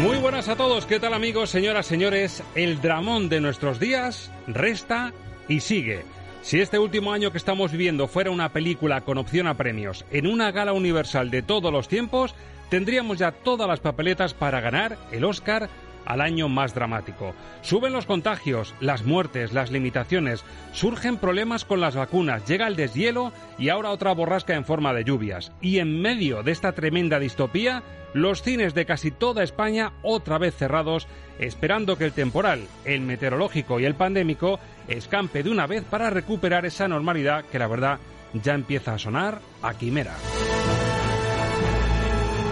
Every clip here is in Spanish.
Muy buenas a todos, ¿qué tal amigos, señoras, señores? El dramón de nuestros días resta y sigue. Si este último año que estamos viviendo fuera una película con opción a premios en una gala universal de todos los tiempos, tendríamos ya todas las papeletas para ganar el Oscar al año más dramático. Suben los contagios, las muertes, las limitaciones, surgen problemas con las vacunas, llega el deshielo y ahora otra borrasca en forma de lluvias. Y en medio de esta tremenda distopía, los cines de casi toda España otra vez cerrados, esperando que el temporal, el meteorológico y el pandémico escampe de una vez para recuperar esa normalidad que la verdad ya empieza a sonar a quimera.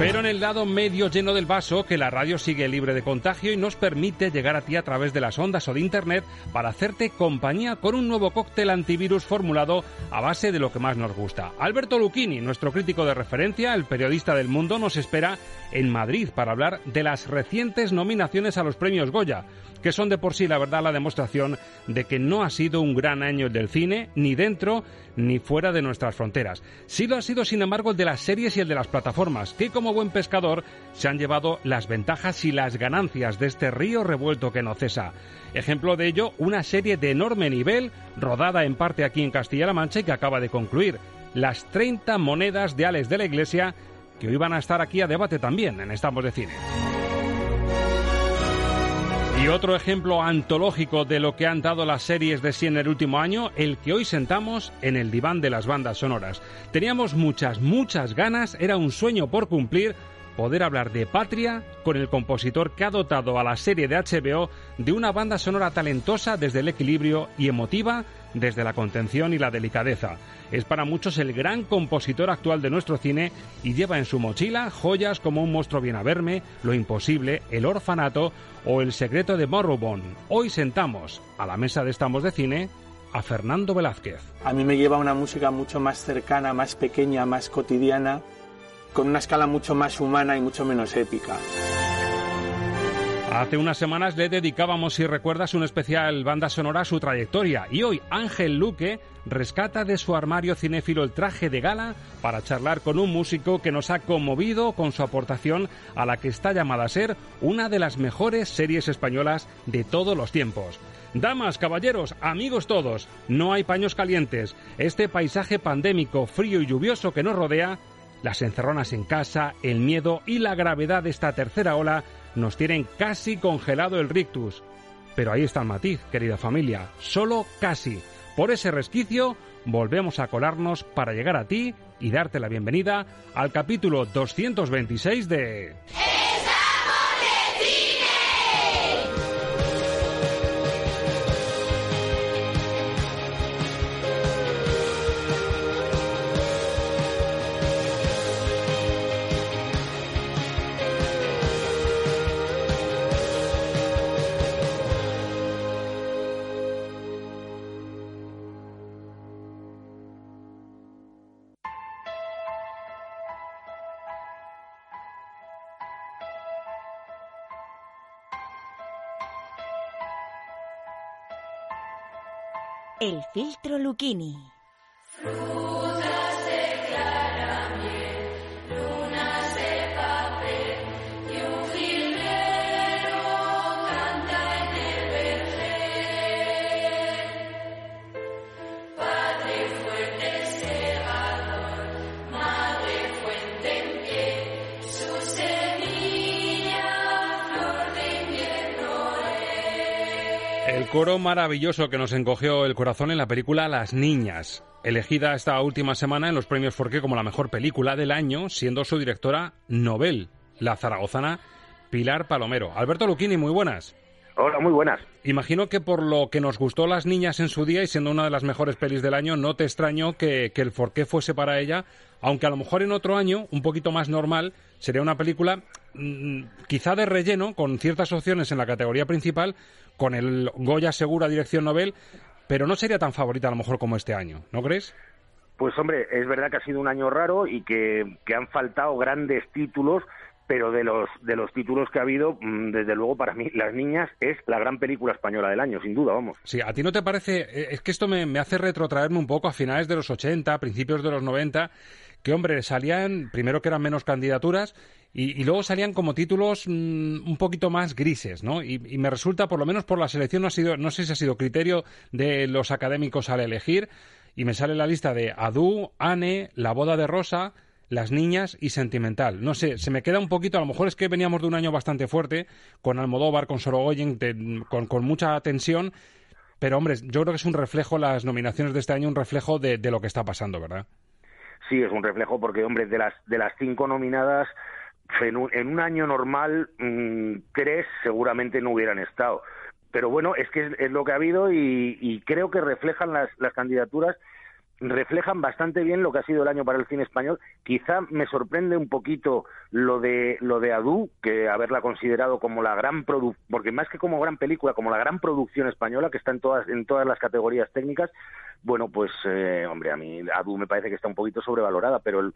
Pero en el lado medio lleno del vaso, que la radio sigue libre de contagio y nos permite llegar a ti a través de las ondas o de internet para hacerte compañía con un nuevo cóctel antivirus formulado a base de lo que más nos gusta. Alberto Lucchini, nuestro crítico de referencia, el periodista del mundo, nos espera en Madrid para hablar de las recientes nominaciones a los premios Goya que son de por sí, la verdad, la demostración de que no ha sido un gran año el del cine, ni dentro ni fuera de nuestras fronteras. Sí lo ha sido, sin embargo, el de las series y el de las plataformas, que como buen pescador se han llevado las ventajas y las ganancias de este río revuelto que no cesa. Ejemplo de ello, una serie de enorme nivel, rodada en parte aquí en Castilla-La Mancha y que acaba de concluir. Las 30 monedas de Alex de la Iglesia, que hoy van a estar aquí a debate también en Estamos de Cine. Y otro ejemplo antológico de lo que han dado las series de sí en el último año, el que hoy sentamos en el diván de las bandas sonoras. Teníamos muchas, muchas ganas, era un sueño por cumplir poder hablar de Patria con el compositor que ha dotado a la serie de HBO de una banda sonora talentosa desde el equilibrio y emotiva desde la contención y la delicadeza. Es para muchos el gran compositor actual de nuestro cine y lleva en su mochila joyas como Un monstruo viene a verme, Lo imposible, El orfanato o El secreto de Morrowbone. Hoy sentamos a la mesa de Estamos de Cine a Fernando Velázquez. A mí me lleva una música mucho más cercana, más pequeña, más cotidiana, con una escala mucho más humana y mucho menos épica. Hace unas semanas le dedicábamos, si recuerdas, un especial banda sonora a su trayectoria y hoy Ángel Luque rescata de su armario cinéfilo el traje de gala para charlar con un músico que nos ha conmovido con su aportación a la que está llamada a ser una de las mejores series españolas de todos los tiempos. Damas, caballeros, amigos todos, no hay paños calientes. Este paisaje pandémico, frío y lluvioso que nos rodea las encerronas en casa, el miedo y la gravedad de esta tercera ola nos tienen casi congelado el rictus. Pero ahí está el matiz, querida familia, solo casi. Por ese resquicio volvemos a colarnos para llegar a ti y darte la bienvenida al capítulo 226 de... El filtro Lucchini. Coro maravilloso que nos encogió el corazón en la película Las Niñas, elegida esta última semana en los premios Forqué como la mejor película del año, siendo su directora Nobel, la zaragozana Pilar Palomero. Alberto Luquini, muy buenas. Hola, muy buenas. Imagino que por lo que nos gustó Las Niñas en su día y siendo una de las mejores pelis del año, no te extraño que, que el Forqué fuese para ella, aunque a lo mejor en otro año, un poquito más normal, sería una película mm, quizá de relleno, con ciertas opciones en la categoría principal, con el Goya Segura Dirección Nobel, pero no sería tan favorita a lo mejor como este año, ¿no crees? Pues hombre, es verdad que ha sido un año raro y que, que han faltado grandes títulos pero de los de los títulos que ha habido, mm, desde luego para mí Las Niñas es la gran película española del año, sin duda, vamos. Sí, ¿a ti no te parece? Eh, es que esto me, me hace retrotraerme un poco a finales de los 80, principios de los 90, que hombre, salían, primero que eran menos candidaturas, y, y luego salían como títulos mmm, un poquito más grises, ¿no? Y, y, me resulta, por lo menos por la selección, no, ha sido, no sé si ha sido criterio de los académicos al elegir, y me sale la lista de Adu, Anne, La boda de Rosa, las niñas y Sentimental. No sé, se me queda un poquito, a lo mejor es que veníamos de un año bastante fuerte, con Almodóvar, con Sorogoyen, con, mucha tensión, pero hombre, yo creo que es un reflejo, las nominaciones de este año, un reflejo de, lo que está pasando, ¿verdad? Sí, es un reflejo porque, hombre, de las, de las cinco nominadas, en un, año normal, mmm, tres seguramente no hubieran estado. Pero bueno, es que es, lo que ha habido y, creo que reflejan las candidaturas reflejan bastante bien lo que ha sido el año para el cine español. Quizá me sorprende un poquito lo de lo de Adu, que haberla considerado como la gran producción, porque más que como gran película, como la gran producción española que está en todas en todas las categorías técnicas. Bueno, pues eh, hombre, a mí Adu me parece que está un poquito sobrevalorada, pero el,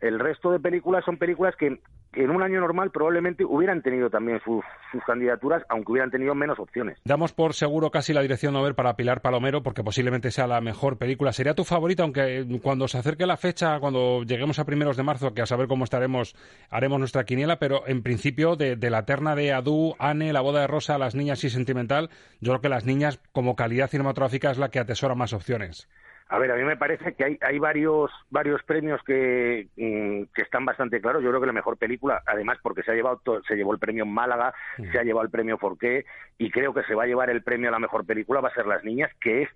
el resto de películas son películas que en un año normal probablemente hubieran tenido también sus, candidaturas, aunque hubieran tenido menos opciones. Damos por seguro casi la dirección Nobel para Pilar Palomero, porque posiblemente sea la mejor película. ¿Sería tu favorita? Aunque cuando se acerque la fecha, cuando lleguemos a primeros de marzo, que a saber cómo estaremos, haremos nuestra quiniela, pero en principio de, de la terna de Adu, Anne, La boda de Rosa, Las niñas y Sentimental, yo creo que Las niñas, como calidad cinematográfica, es la que atesora más opciones. A ver, a mí me parece que hay, hay varios varios premios que, mm, que están bastante claros. Yo creo que la mejor película, además porque se ha llevado se llevó el premio en Málaga, mm. se ha llevado el premio Forqué y creo que se va a llevar el premio a la mejor película va a ser Las Niñas, que es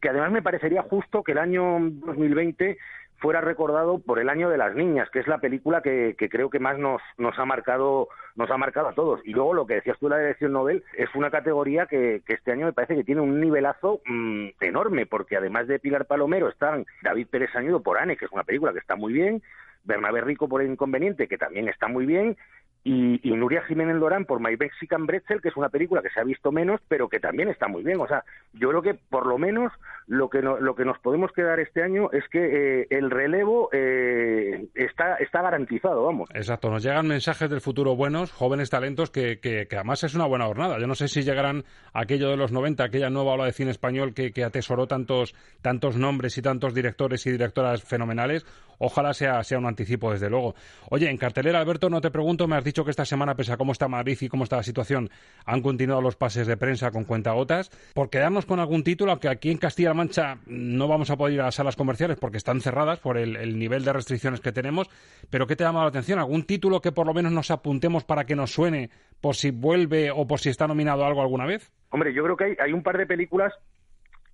que además me parecería justo que el año 2020 fuera recordado por el año de las niñas, que es la película que, que, creo que más nos, nos ha marcado nos ha marcado a todos. Y luego lo que decías tú de la dirección Nobel es una categoría que, este año me parece que tiene un nivelazo mmm, enorme, porque además de Pilar Palomero están David Pérez Añudo por Anne, que es una película que está muy bien, Bernabé Rico por El Inconveniente, que también está muy bien, y, Nuria Jiménez Lorán por My Mexican Bretzel, que es una película que se ha visto menos, pero que también está muy bien. O sea, yo creo que por lo menos lo que, no, lo que nos podemos quedar este año es que eh, el relevo eh, está, está garantizado, vamos. Exacto, nos llegan mensajes del futuro buenos, jóvenes talentos, que, que, que además es una buena jornada. Yo no sé si llegarán aquello de los 90, aquella nueva ola de cine español que, que atesoró tantos, tantos nombres y tantos directores y directoras fenomenales. Ojalá sea, sea un anticipo, desde luego. Oye, en cartelera, Alberto, no te pregunto, me has dicho que esta semana, pese a cómo está Madrid y cómo está la situación, han continuado los pases de prensa con cuentagotas. Por quedarnos con algún título, aunque aquí en Castilla-La Mancha no vamos a poder ir a las salas comerciales porque están cerradas por el, el, nivel de restricciones que tenemos, pero ¿qué te ha llamado la atención? ¿Algún título que por lo menos nos apuntemos para que nos suene por si vuelve o por si está nominado algo alguna vez? Hombre, yo creo que hay un par de películas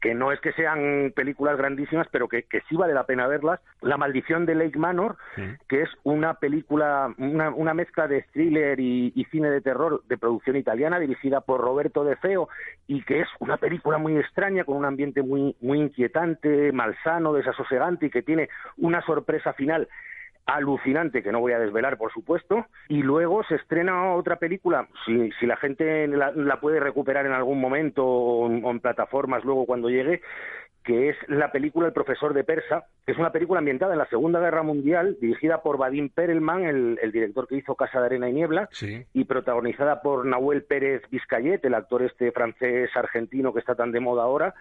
que no es que sean películas grandísimas, pero que, que, sí vale la pena verlas. La maldición de Lake Manor, sí. que es una película, una, una mezcla de thriller y, y, cine de terror de producción italiana, dirigida por Roberto De Feo, y que es una película muy extraña, con un ambiente muy, muy inquietante, malsano, desasosegante, y que tiene una sorpresa final alucinante que no voy a desvelar, por supuesto. Y luego se estrena otra película, si, si la gente la, la, puede recuperar en algún momento o en, o en, plataformas luego cuando llegue, que es la película El profesor de Persa, que es una película ambientada en la Segunda Guerra Mundial, dirigida por Vadim Perelman, el, el director que hizo Casa de Arena y Niebla, sí. y protagonizada por Nahuel Pérez Vizcayet, el actor este francés argentino que está tan de moda ahora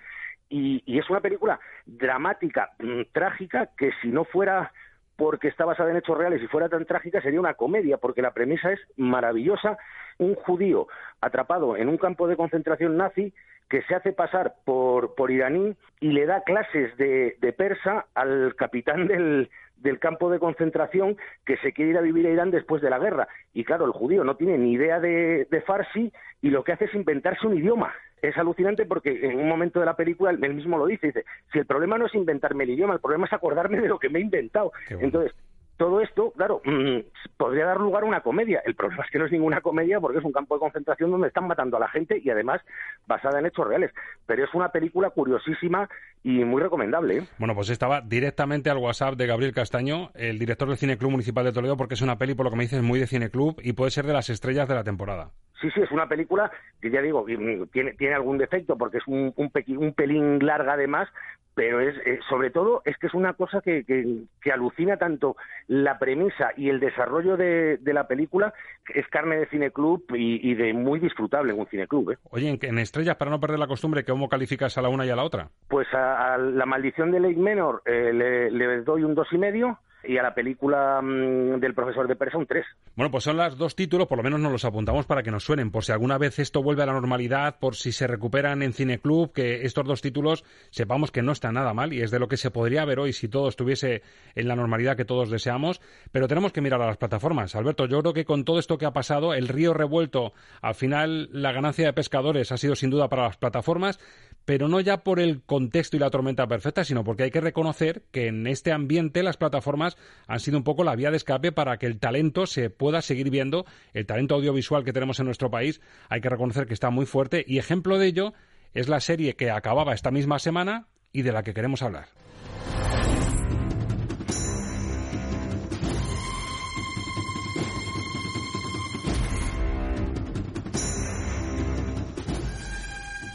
y, y es una película dramática, mm, trágica, que si no fuera porque está basada en hechos reales y fuera tan trágica sería una comedia, porque la premisa es maravillosa. Un judío atrapado en un campo de concentración nazi que se hace pasar por, por iraní y le da clases de, de persa al capitán del, del campo de concentración que se quiere ir a vivir a Irán después de la guerra. Y claro, el judío no tiene ni idea de, de farsi y lo que hace es inventarse un idioma. Es alucinante porque en un momento de la película él mismo lo dice, dice, si el problema no es inventarme el idioma, el problema es acordarme de lo que me he inventado. Bueno. Entonces, todo esto, claro, mmm, podría dar lugar a una comedia. El problema es que no es ninguna comedia porque es un campo de concentración donde están matando a la gente y además basada en hechos reales. Pero es una película curiosísima y muy recomendable. ¿eh? Bueno, pues estaba directamente al WhatsApp de Gabriel Castaño, el director del Cine Club Municipal de Toledo, porque es una peli, por lo que me dices, muy de Cine Club y puede ser de las estrellas de la temporada. Sí, sí, es una película que ya digo, tiene, tiene algún defecto porque es un, un, pequi, un pelín larga además, pero es eh, sobre todo es que es una cosa que, que, que, alucina tanto la premisa y el desarrollo de, de la película, es carne de cineclub y, y de muy disfrutable en un cineclub. ¿eh? Oye, en, en, Estrellas, para no perder la costumbre, ¿cómo calificas a la una y a la otra? Pues a, a La maldición de Lake Menor eh, le, le doy un dos y medio y a la película mmm, del profesor de Persa un 3. Bueno, pues son los dos títulos, por lo menos nos los apuntamos para que nos suenen, por si alguna vez esto vuelve a la normalidad, por si se recuperan en Cineclub, que estos dos títulos sepamos que no están nada mal y es de lo que se podría ver hoy si todo estuviese en la normalidad que todos deseamos, pero tenemos que mirar a las plataformas. Alberto, yo creo que con todo esto que ha pasado, el río revuelto, al final la ganancia de pescadores ha sido sin duda para las plataformas, pero no ya por el contexto y la tormenta perfecta, sino porque hay que reconocer que en este ambiente las plataformas han sido un poco la vía de escape para que el talento se pueda seguir viendo, el talento audiovisual que tenemos en nuestro país, hay que reconocer que está muy fuerte y ejemplo de ello es la serie que acababa esta misma semana y de la que queremos hablar.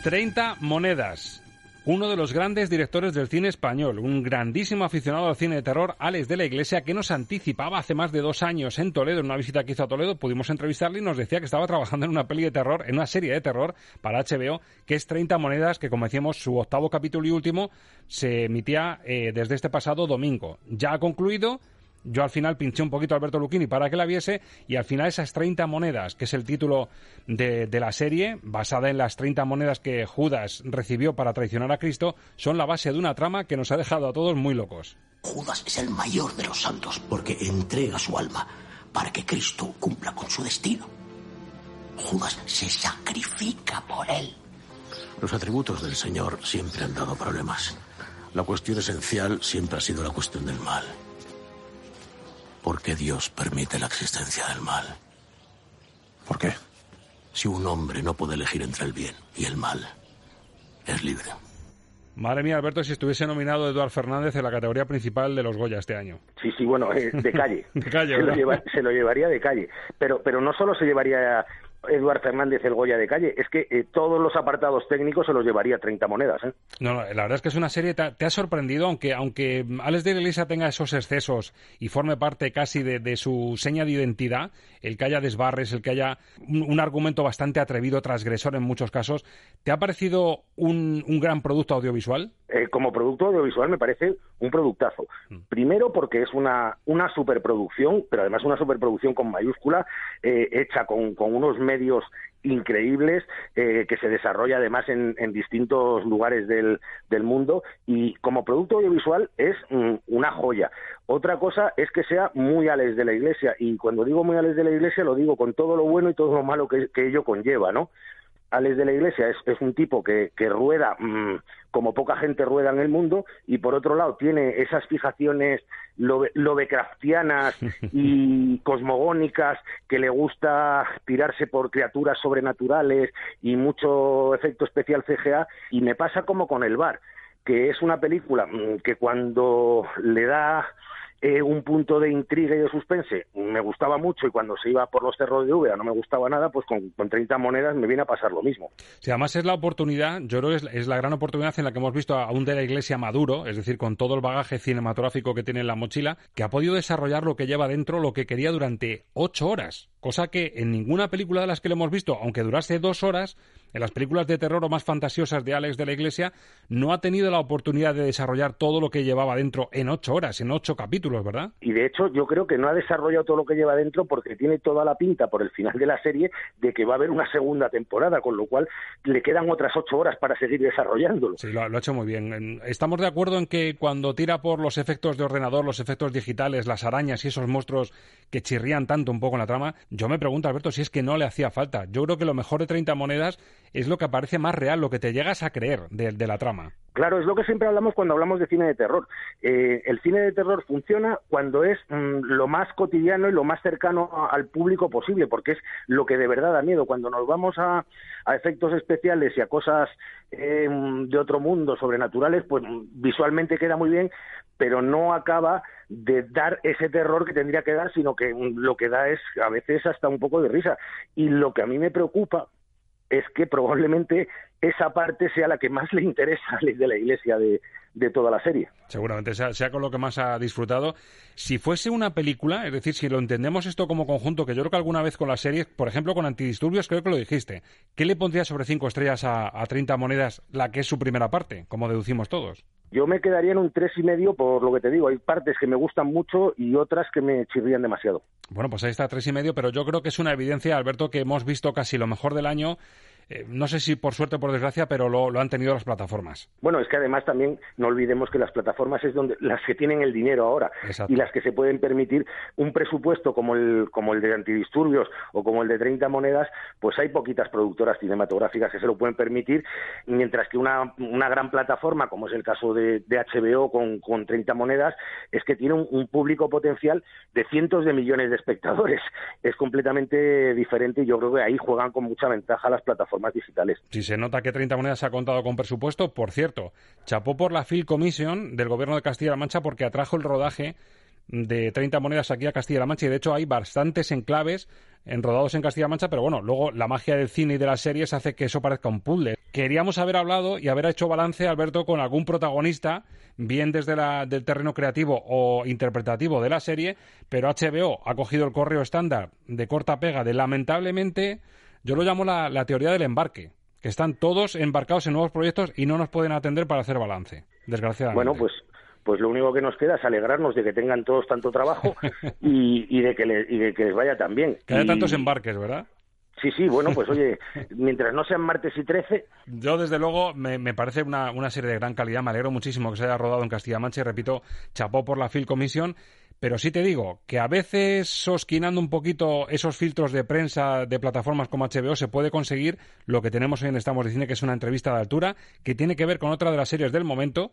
Treinta monedas. Uno de los grandes directores del cine español, un grandísimo aficionado al cine de terror, Alex de la Iglesia, que nos anticipaba hace más de dos años en Toledo, en una visita que hizo a Toledo, pudimos entrevistarle y nos decía que estaba trabajando en una peli de terror, en una serie de terror para HBO, que es 30 monedas, que como decíamos, su octavo capítulo y último se emitía eh, desde este pasado domingo. Ya ha concluido, yo al final pinché un poquito a Alberto Lucchini para que la viese y al final esas 30 monedas, que es el título de, de, la serie, basada en las 30 monedas que Judas recibió para traicionar a Cristo, son la base de una trama que nos ha dejado a todos muy locos. Judas es el mayor de los santos porque entrega su alma para que Cristo cumpla con su destino. Judas se sacrifica por él. Los atributos del Señor siempre han dado problemas. La cuestión esencial siempre ha sido la cuestión del mal. ¿Por qué Dios permite la existencia del mal? ¿Por qué? Si un hombre no puede elegir entre el bien y el mal, es libre. Madre mía, Alberto, si estuviese nominado Eduard Fernández en la categoría principal de los Goya este año. Sí, sí, bueno, eh, de calle. de calle se, lo lleva, se, lo llevaría de calle. Pero, pero no solo se llevaría Eduard Fernández el Goya de calle, es que eh, todos los apartados técnicos se los llevaría 30 monedas. ¿eh? No, no, la verdad es que es una serie, te, te ha sorprendido, aunque, aunque Alex de la Iglesia tenga esos excesos y forme parte casi de, de, su seña de identidad, el que haya desbarres, el que haya un, un, argumento bastante atrevido, transgresor en muchos casos, ¿te ha parecido un, un gran producto audiovisual? Eh, como producto audiovisual me parece un productazo. Mm. Primero porque es una, una superproducción, pero además una superproducción con mayúscula, eh, hecha con, con unos medios increíbles eh, que se desarrolla además en, distintos lugares del, del, mundo y como producto audiovisual es mm, una joya. Otra cosa es que sea muy Alex de la Iglesia y cuando digo muy Alex de la Iglesia lo digo con todo lo bueno y todo lo malo que, que ello conlleva, ¿no? Alex de la Iglesia es, es un tipo que, que rueda mmm, como poca gente rueda en el mundo y por otro lado tiene esas fijaciones lovecraftianas y cosmogónicas que le gusta tirarse por criaturas sobrenaturales y mucho efecto especial CGA y me pasa como con el bar que es una película mm, que cuando le da eh, un punto de intriga y de suspense me gustaba mucho y cuando se iba por los cerros de Úbeda no me gustaba nada, pues con, con 30 monedas me viene a pasar lo mismo. Sí, además es la oportunidad, yo creo que es, es, la gran oportunidad en la que hemos visto a un de la iglesia maduro, es decir, con todo el bagaje cinematográfico que tiene en la mochila, que ha podido desarrollar lo que lleva dentro, lo que quería durante ocho horas, cosa que en ninguna película de las que le hemos visto, aunque durase dos horas, en las películas de terror o más fantasiosas de Alex de la Iglesia, no ha tenido la oportunidad de desarrollar todo lo que llevaba dentro en ocho horas, en ocho capítulos, ¿verdad? Y de hecho, yo creo que no ha desarrollado todo lo que lleva dentro porque tiene toda la pinta por el final de la serie de que va a haber una segunda temporada, con lo cual le quedan otras ocho horas para seguir desarrollándolo. Sí, lo, lo ha hecho muy bien. Estamos de acuerdo en que cuando tira por los efectos de ordenador, los efectos digitales, las arañas y esos monstruos que chirrían tanto un poco en la trama, yo me pregunto, Alberto, si es que no le hacía falta. Yo creo que lo mejor de 30 monedas es lo que aparece más real, lo que te llegas a creer de, la trama. Claro, es lo que siempre hablamos cuando hablamos de cine de terror. Eh, el cine de terror funciona cuando es mm, lo más cotidiano y lo más cercano al público posible, porque es lo que de verdad da miedo. Cuando nos vamos a, efectos especiales y a cosas eh, de otro mundo, sobrenaturales, pues visualmente queda muy bien, pero no acaba de dar ese terror que tendría que dar, sino que lo que da es a veces hasta un poco de risa. Y lo que a mí me preocupa es que probablemente esa parte sea la que más le interesa a de la Iglesia de, de toda la serie. Seguramente sea, sea, con lo que más ha disfrutado. Si fuese una película, es decir, si lo entendemos esto como conjunto, que yo creo que alguna vez con las series, por ejemplo con Antidisturbios, creo que lo dijiste, ¿qué le pondría sobre cinco estrellas a, a 30 monedas la que es su primera parte, como deducimos todos? Yo me quedaría en un tres y medio por lo que te digo. Hay partes que me gustan mucho y otras que me chirrían demasiado. Bueno, pues ahí está tres y medio, pero yo creo que es una evidencia, Alberto, que hemos visto casi lo mejor del año eh, no sé si por suerte o por desgracia, pero lo, han tenido las plataformas. Bueno, es que además también no olvidemos que las plataformas es donde las que tienen el dinero ahora y las que se pueden permitir un presupuesto como el, como el de antidisturbios o como el de 30 monedas, pues hay poquitas productoras cinematográficas que se lo pueden permitir, mientras que una, una gran plataforma, como es el caso de, HBO con, con 30 monedas, es que tiene un, público potencial de cientos de millones de espectadores. Es completamente diferente y yo creo que ahí juegan con mucha ventaja las plataformas más digitales. Si se nota que 30 Monedas ha contado con presupuesto, por cierto, chapó por la Phil Commission del Gobierno de Castilla-La Mancha porque atrajo el rodaje de 30 monedas aquí a Castilla-La Mancha y de hecho hay bastantes enclaves enrodados en Castilla-La Mancha, pero bueno, luego la magia del cine y de las series hace que eso parezca un puzzle. Queríamos haber hablado y haber hecho balance, Alberto, con algún protagonista, bien desde la, del terreno creativo o interpretativo de la serie, pero HBO ha cogido el correo estándar de corta pega de lamentablemente yo lo llamo la, teoría del embarque, que están todos embarcados en nuevos proyectos y no nos pueden atender para hacer balance, desgraciadamente. Bueno, pues pues lo único que nos queda es alegrarnos de que tengan todos tanto trabajo y, de, que de que les vaya tan bien. Que haya tantos embarques, ¿verdad? Sí, sí, bueno, pues oye, mientras no sean martes y 13. Yo, desde luego, me, me parece una, una, serie de gran calidad. Me alegro muchísimo que se haya rodado en Castilla-Mancha y repito, chapó por la Film Commission pero sí te digo que a veces, sosquinando un poquito esos filtros de prensa de plataformas como HBO, se puede conseguir lo que tenemos hoy en Estamos de Cine, que es una entrevista de altura, que tiene que ver con otra de las series del momento,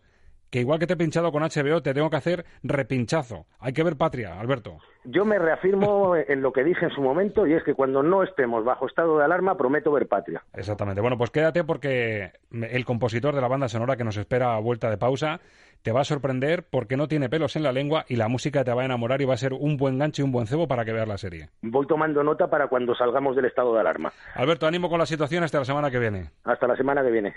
que igual que te he pinchado con HBO, te tengo que hacer repinchazo. Hay que ver Patria, Alberto. Yo me reafirmo en lo que dije en su momento y es que cuando no estemos bajo estado de alarma prometo ver Patria. Exactamente. Bueno, pues quédate porque el compositor de la banda sonora que nos espera a vuelta de pausa te va a sorprender porque no tiene pelos en la lengua y la música te va a enamorar y va a ser un buen gancho y un buen cebo para que veas la serie. Voy tomando nota para cuando salgamos del estado de alarma. Alberto, ánimo con la situación hasta la semana que viene. Hasta la semana que viene.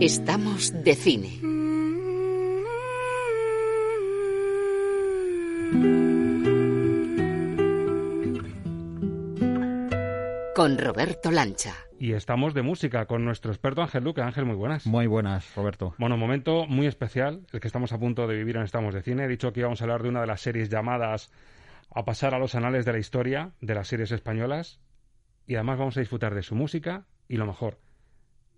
Estamos de cine. Con Roberto Lancha. Y estamos de música con nuestro experto Ángel Luque. Ángel, muy buenas. Muy buenas, Roberto. Bueno, momento muy especial, el que estamos a punto de vivir en Estamos de Cine. He dicho que íbamos a hablar de una de las series llamadas a pasar a los anales de la historia de las series españolas. Y además vamos a disfrutar de su música y lo mejor,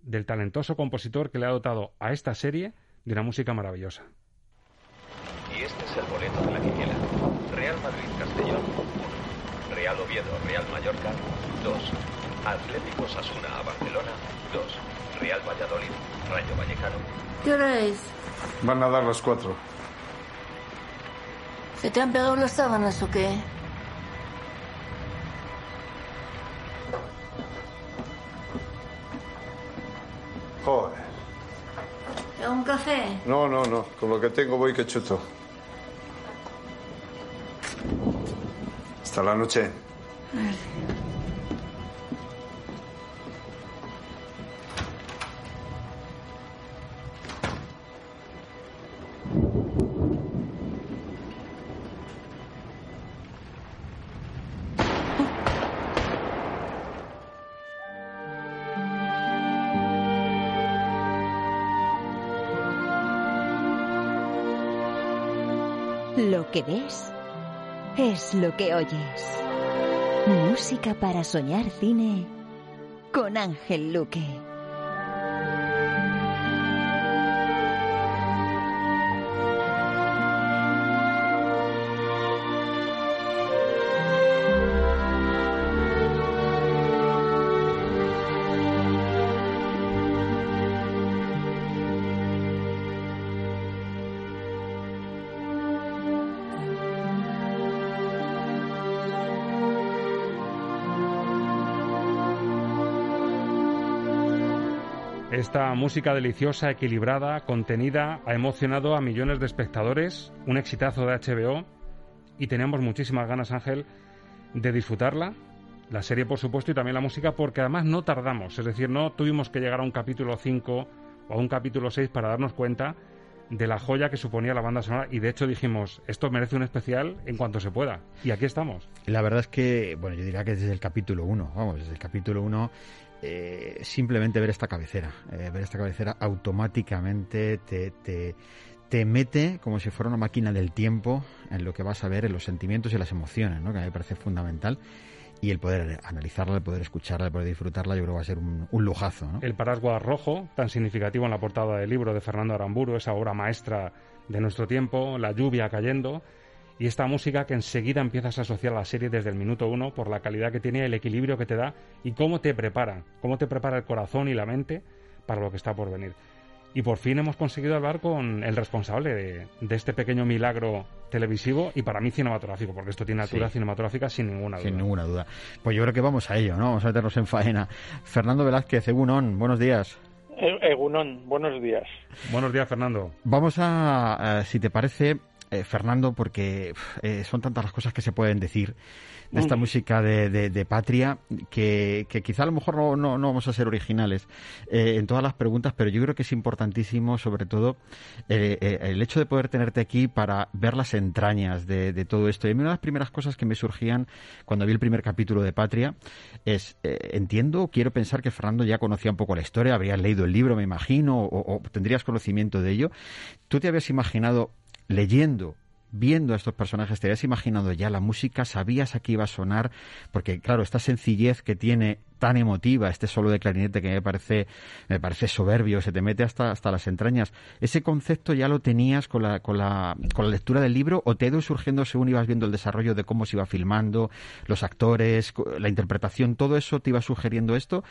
del talentoso compositor que le ha dotado a esta serie de una música maravillosa. Y este es el boleto de la quiniela. Real Madrid-Castellón, Real Oviedo, Real Mallorca, 2. Atlético Sasuna a Barcelona, 2. Real Valladolid, Rayo Vallecano. ¿Qué hora es? Van a dar las 4. ¿Se te han pegado las sábanas o qué? Joder. ¿Un café? No, no, no. Con lo que tengo voy que chuto. Hasta la noche. Lo que ves es lo que oyes. Música para soñar cine con Ángel Luque. Esta música deliciosa, equilibrada, contenida, ha emocionado a millones de espectadores, un exitazo de HBO, y tenemos muchísimas ganas, Ángel, de disfrutarla, la serie por supuesto y también la música, porque además no tardamos, es decir, no tuvimos que llegar a un capítulo 5 o a un capítulo 6 para darnos cuenta de la joya que suponía la banda sonora. Y de hecho dijimos, esto merece un especial en cuanto se pueda. Y aquí estamos. La verdad es que, bueno, yo diría que desde el capítulo 1, vamos, desde el capítulo 1 eh, simplemente ver esta cabecera, eh, ver esta cabecera automáticamente te, te, te, mete como si fuera una máquina del tiempo en lo que vas a ver, en los sentimientos y las emociones, ¿no? que a mí me parece fundamental. Y el poder analizarla, el poder escucharla, el poder disfrutarla, yo creo que va a ser un, lujazo. El paraguas rojo, tan significativo en la portada del libro de Fernando Aramburu, esa obra maestra de nuestro tiempo, la lluvia cayendo, y esta música que enseguida empiezas a asociar a la serie desde el minuto uno por la calidad que tiene, el equilibrio que te da y cómo te prepara, cómo te prepara el corazón y la mente para lo que está por venir. Y por fin hemos conseguido hablar con el responsable de, este pequeño milagro televisivo y para mí cinematográfico, porque esto tiene altura cinematográfica sin ninguna duda. Sin ninguna duda. Pues yo creo que vamos a ello, ¿no? Vamos a meternos en faena. Fernando Velázquez, Egunon, buenos días. Egunon, buenos días. Buenos días, Fernando. Vamos a, si te parece, eh, Fernando, porque eh, son tantas las cosas que se pueden decir de esta música de, patria que, quizá a lo mejor no, no, vamos a ser originales eh, en todas las preguntas, pero yo creo que es importantísimo, sobre todo, el hecho de poder tenerte aquí para ver las entrañas de, todo esto. Y una de las primeras cosas que me surgían cuando vi el primer capítulo de Patria es, entiendo, quiero pensar que Fernando ya conocía un poco la historia, habrías leído el libro, me imagino, o tendrías conocimiento de ello. ¿Tú te habías imaginado leyendo viendo a estos personajes, te habías imaginado ya la música, sabías a qué iba a sonar, porque claro, esta sencillez que tiene tan emotiva, este solo de clarinete que me parece, me parece soberbio, se te mete hasta, hasta las entrañas. ¿Ese concepto ya lo tenías con la, con, la, con la lectura del libro o te ha ido surgiendo según ibas viendo el desarrollo de cómo se iba filmando, los actores, la interpretación, todo eso te iba sugiriendo esto?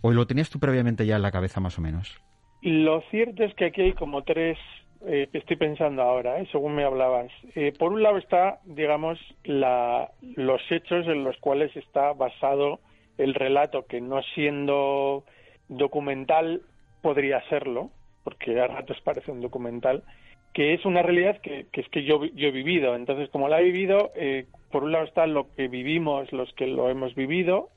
¿O lo tenías tú previamente ya en la cabeza más o menos? Lo cierto es que aquí hay como tres eh, estoy pensando ahora, eh, según me hablabas. Eh, por un lado está, digamos, la, los hechos en los cuales está basado el relato, que no siendo documental podría serlo, porque a ratos parece un documental, que es una realidad que, que es que yo, yo he vivido. Entonces, como la he vivido, eh, por un lado está lo que vivimos, los que lo hemos vivido,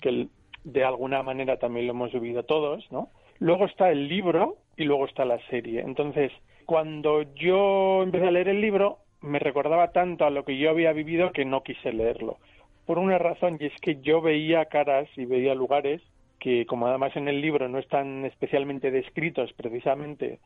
que de alguna manera también lo hemos vivido todos, ¿no? Luego está el libro y luego está la serie. Entonces, cuando yo empecé a leer el libro, me recordaba tanto a lo que yo había vivido que no quise leerlo. Por una razón, y es que yo veía caras y veía lugares que, como además en el libro no están especialmente descritos precisamente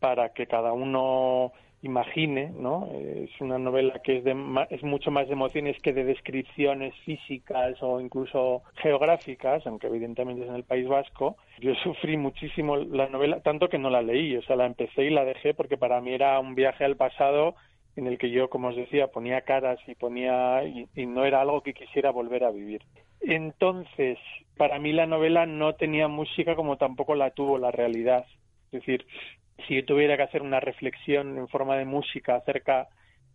para que cada uno imagine, ¿no? Es una novela que es, de, es mucho más de emociones que de descripciones físicas o incluso geográficas, aunque evidentemente es en el País Vasco. Yo sufrí muchísimo la novela, tanto que no la leí, o sea, la empecé y la dejé porque para mí era un viaje al pasado en el que yo, como os decía, ponía caras y ponía y, y no era algo que quisiera volver a vivir. Entonces, para mí la novela no tenía música como tampoco la tuvo la realidad. Es decir, si yo tuviera que hacer una reflexión en forma de música acerca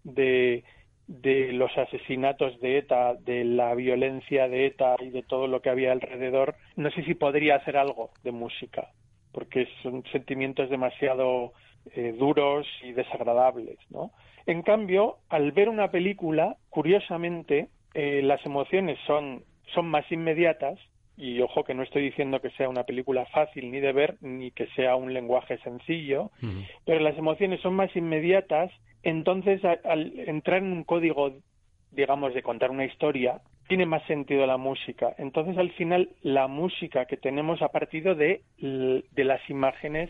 de, de los asesinatos de ETA, de la violencia de ETA y de todo lo que había alrededor, no sé si podría hacer algo de música, porque son sentimientos demasiado eh, duros y desagradables, ¿no? En cambio, al ver una película, curiosamente, eh, las emociones son, son más inmediatas y ojo que no estoy diciendo que sea una película fácil ni de ver ni que sea un lenguaje sencillo, pero las emociones son más inmediatas, entonces al entrar en un código, digamos, de contar una historia, tiene más sentido la música. Entonces al final la música que tenemos ha partido de, de las imágenes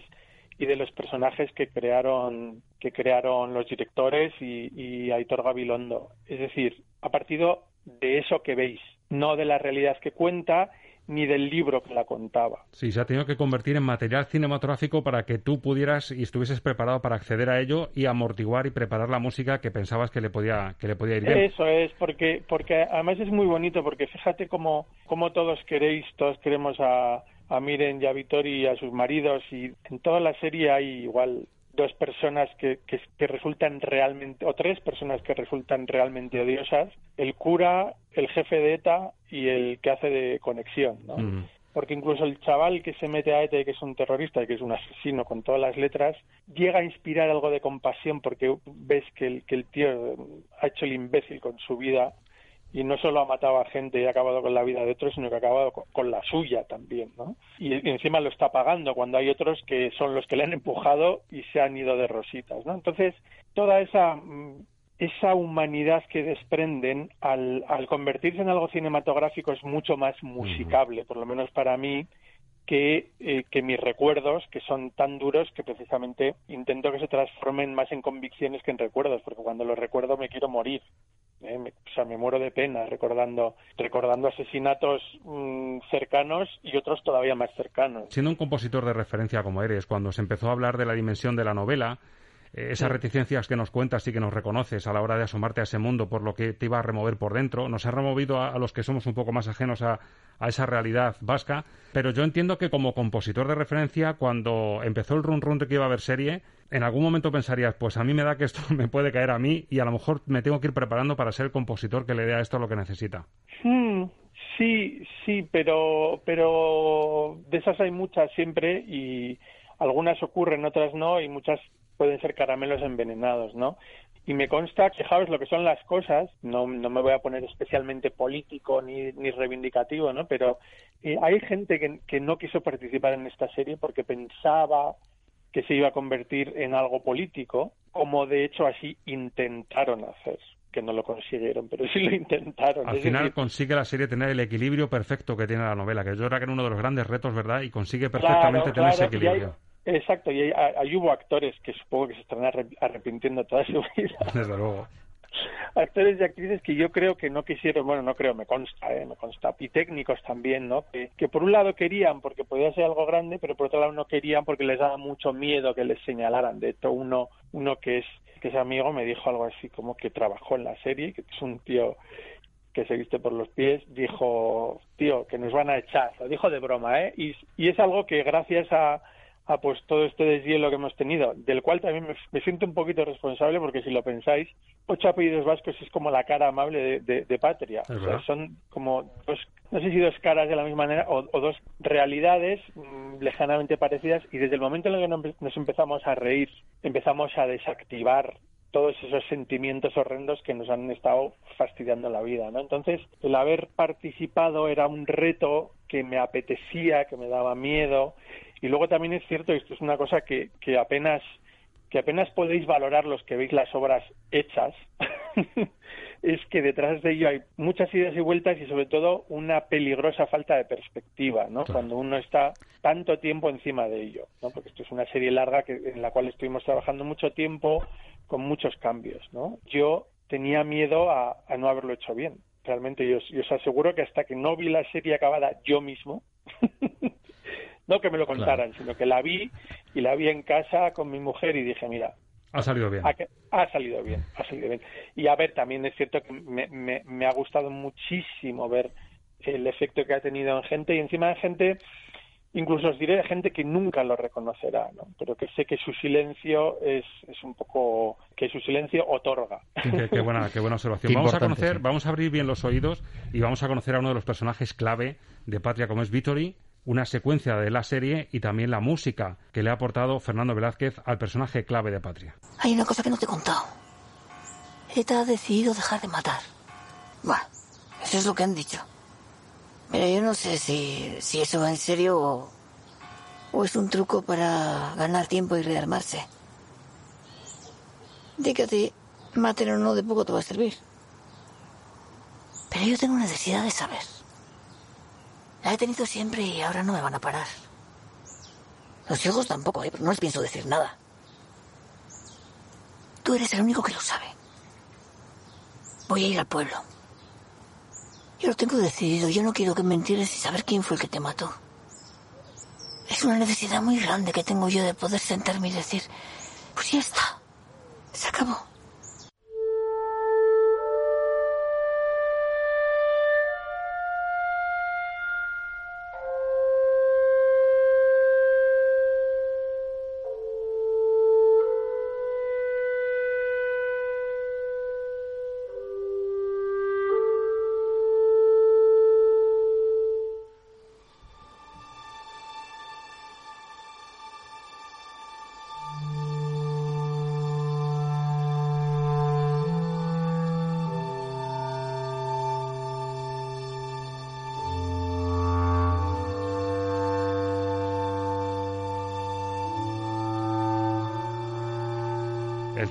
y de los personajes que crearon que crearon los directores y, y Aitor Gabilondo. Es decir, ha partido de eso que veis, no de la realidad que cuenta ni del libro que la contaba. Sí, se ha tenido que convertir en material cinematográfico para que tú pudieras y estuvieses preparado para acceder a ello y amortiguar y preparar la música que pensabas que le podía que le podía ir bien. Eso es, porque porque además es muy bonito porque fíjate cómo, cómo todos queréis, todos queremos a, a Miren y a Vittori y a sus maridos y en toda la serie hay igual dos personas que, que, que, resultan realmente, o tres personas que resultan realmente odiosas, el cura, el jefe de ETA y el que hace de conexión, ¿no? Mm. Porque incluso el chaval que se mete a ETA y que es un terrorista y que es un asesino con todas las letras, llega a inspirar algo de compasión porque ves que el, que el tío ha hecho el imbécil con su vida y no solo ha matado a gente y ha acabado con la vida de otros, sino que ha acabado con, la suya también, ¿no? Y, encima lo está pagando cuando hay otros que son los que le han empujado y se han ido de rositas, ¿no? Entonces, toda esa mm, esa humanidad que desprenden al, al convertirse en algo cinematográfico es mucho más musicable, por lo menos para mí, que, eh, que mis recuerdos, que son tan duros que precisamente intento que se transformen más en convicciones que en recuerdos, porque cuando los recuerdo me quiero morir. ¿Eh? Me, o sea, me muero de pena recordando, recordando asesinatos mmm, cercanos y otros todavía más cercanos. Siendo un compositor de referencia como eres, cuando se empezó a hablar de la dimensión de la novela, esas reticencias que nos cuentas y que nos reconoces a la hora de asomarte a ese mundo por lo que te iba a remover por dentro, nos ha removido a, a los que somos un poco más ajenos a, a, esa realidad vasca. Pero yo entiendo que como compositor de referencia, cuando empezó el run run de que iba a haber serie, en algún momento pensarías, pues a mí me da que esto me puede caer a mí y a lo mejor me tengo que ir preparando para ser el compositor que le dé a esto lo que necesita. Hmm, sí, sí, pero, pero de esas hay muchas siempre y algunas ocurren, otras no, y muchas pueden ser caramelos envenenados, ¿no? Y me consta, fijaos lo que son las cosas, no, no me voy a poner especialmente político ni, ni reivindicativo, ¿no? Pero eh, hay gente que, que no quiso participar en esta serie porque pensaba que se iba a convertir en algo político, como de hecho así intentaron hacer que no lo consiguieron, pero sí lo intentaron. Al es final decir, consigue la serie tener el equilibrio perfecto que tiene la novela, que yo creo que era uno de los grandes retos, ¿verdad? Y consigue perfectamente claro, tener claro, ese equilibrio. Exacto, y hay, hay, hubo actores que supongo que se están arrepintiendo toda su vida. Desde luego. actores y actrices que yo creo que no quisieron, bueno, no creo, me consta, ¿eh? me consta, y técnicos también, ¿no? Que, que, por un lado querían porque podía ser algo grande, pero por otro lado no querían porque les daba mucho miedo que les señalaran. De hecho, uno, uno que es que es amigo me dijo algo así como que trabajó en la serie, que es un tío que se viste por los pies, dijo, tío, que nos van a echar, lo dijo de broma, ¿eh? Y, y es algo que gracias a, a pues todo este deshielo que hemos tenido, del cual también me, me, siento un poquito responsable porque si lo pensáis, ocho apellidos vascos es como la cara amable de, de, de Patria. O sea, son como dos, no sé si dos caras de la misma manera o, o dos realidades mmm, lejanamente parecidas y desde el momento en el que nos empezamos a reír, empezamos a desactivar todos esos sentimientos horrendos que nos han estado fastidiando la vida, ¿no? Entonces, el haber participado era un reto que me apetecía, que me daba miedo, y luego también es cierto, y esto es una cosa que, que apenas que apenas podéis valorar los que veis las obras hechas, es que detrás de ello hay muchas ideas y vueltas y sobre todo una peligrosa falta de perspectiva, ¿no? Claro. Cuando uno está tanto tiempo encima de ello, ¿no? Porque esto es una serie larga que, en la cual estuvimos trabajando mucho tiempo con muchos cambios, ¿no? Yo tenía miedo a, a no haberlo hecho bien. Realmente yo, yo os aseguro que hasta que no vi la serie acabada yo mismo, no que me lo contaran, claro. sino que la vi y la vi en casa con mi mujer y dije, mira, ha salido bien. Ha, ha, salido bien, ha salido bien. Y a ver, también es cierto que me, me, me, ha gustado muchísimo ver el efecto que ha tenido en gente y encima de gente, incluso os diré de gente que nunca lo reconocerá, ¿no? Pero que sé que su silencio es, es un poco, que su silencio otorga. Qué, qué buena, qué buena observación. Qué vamos a conocer, sí. vamos a abrir bien los oídos y vamos a conocer a uno de los personajes clave de Patria como es Vittori una secuencia de la serie y también la música que le ha aportado Fernando Velázquez al personaje clave de Patria. Hay una cosa que no te he contado. ETA ha decidido dejar de matar. Bueno, eso es lo que han dicho. Pero yo no sé si, si eso va en serio o, es un truco para ganar tiempo y rearmarse. De que maten o no de poco te va a servir. Pero yo tengo necesidad de saber. La he tenido siempre y ahora no me van a parar. Los hijos tampoco, ¿eh? no les pienso decir nada. Tú eres el único que lo sabe. Voy a ir al pueblo. Yo lo tengo decidido. Yo no quiero que me entierres y saber quién fue el que te mató. Es una necesidad muy grande que tengo yo de poder sentarme y decir, pues ya está. Se acabó.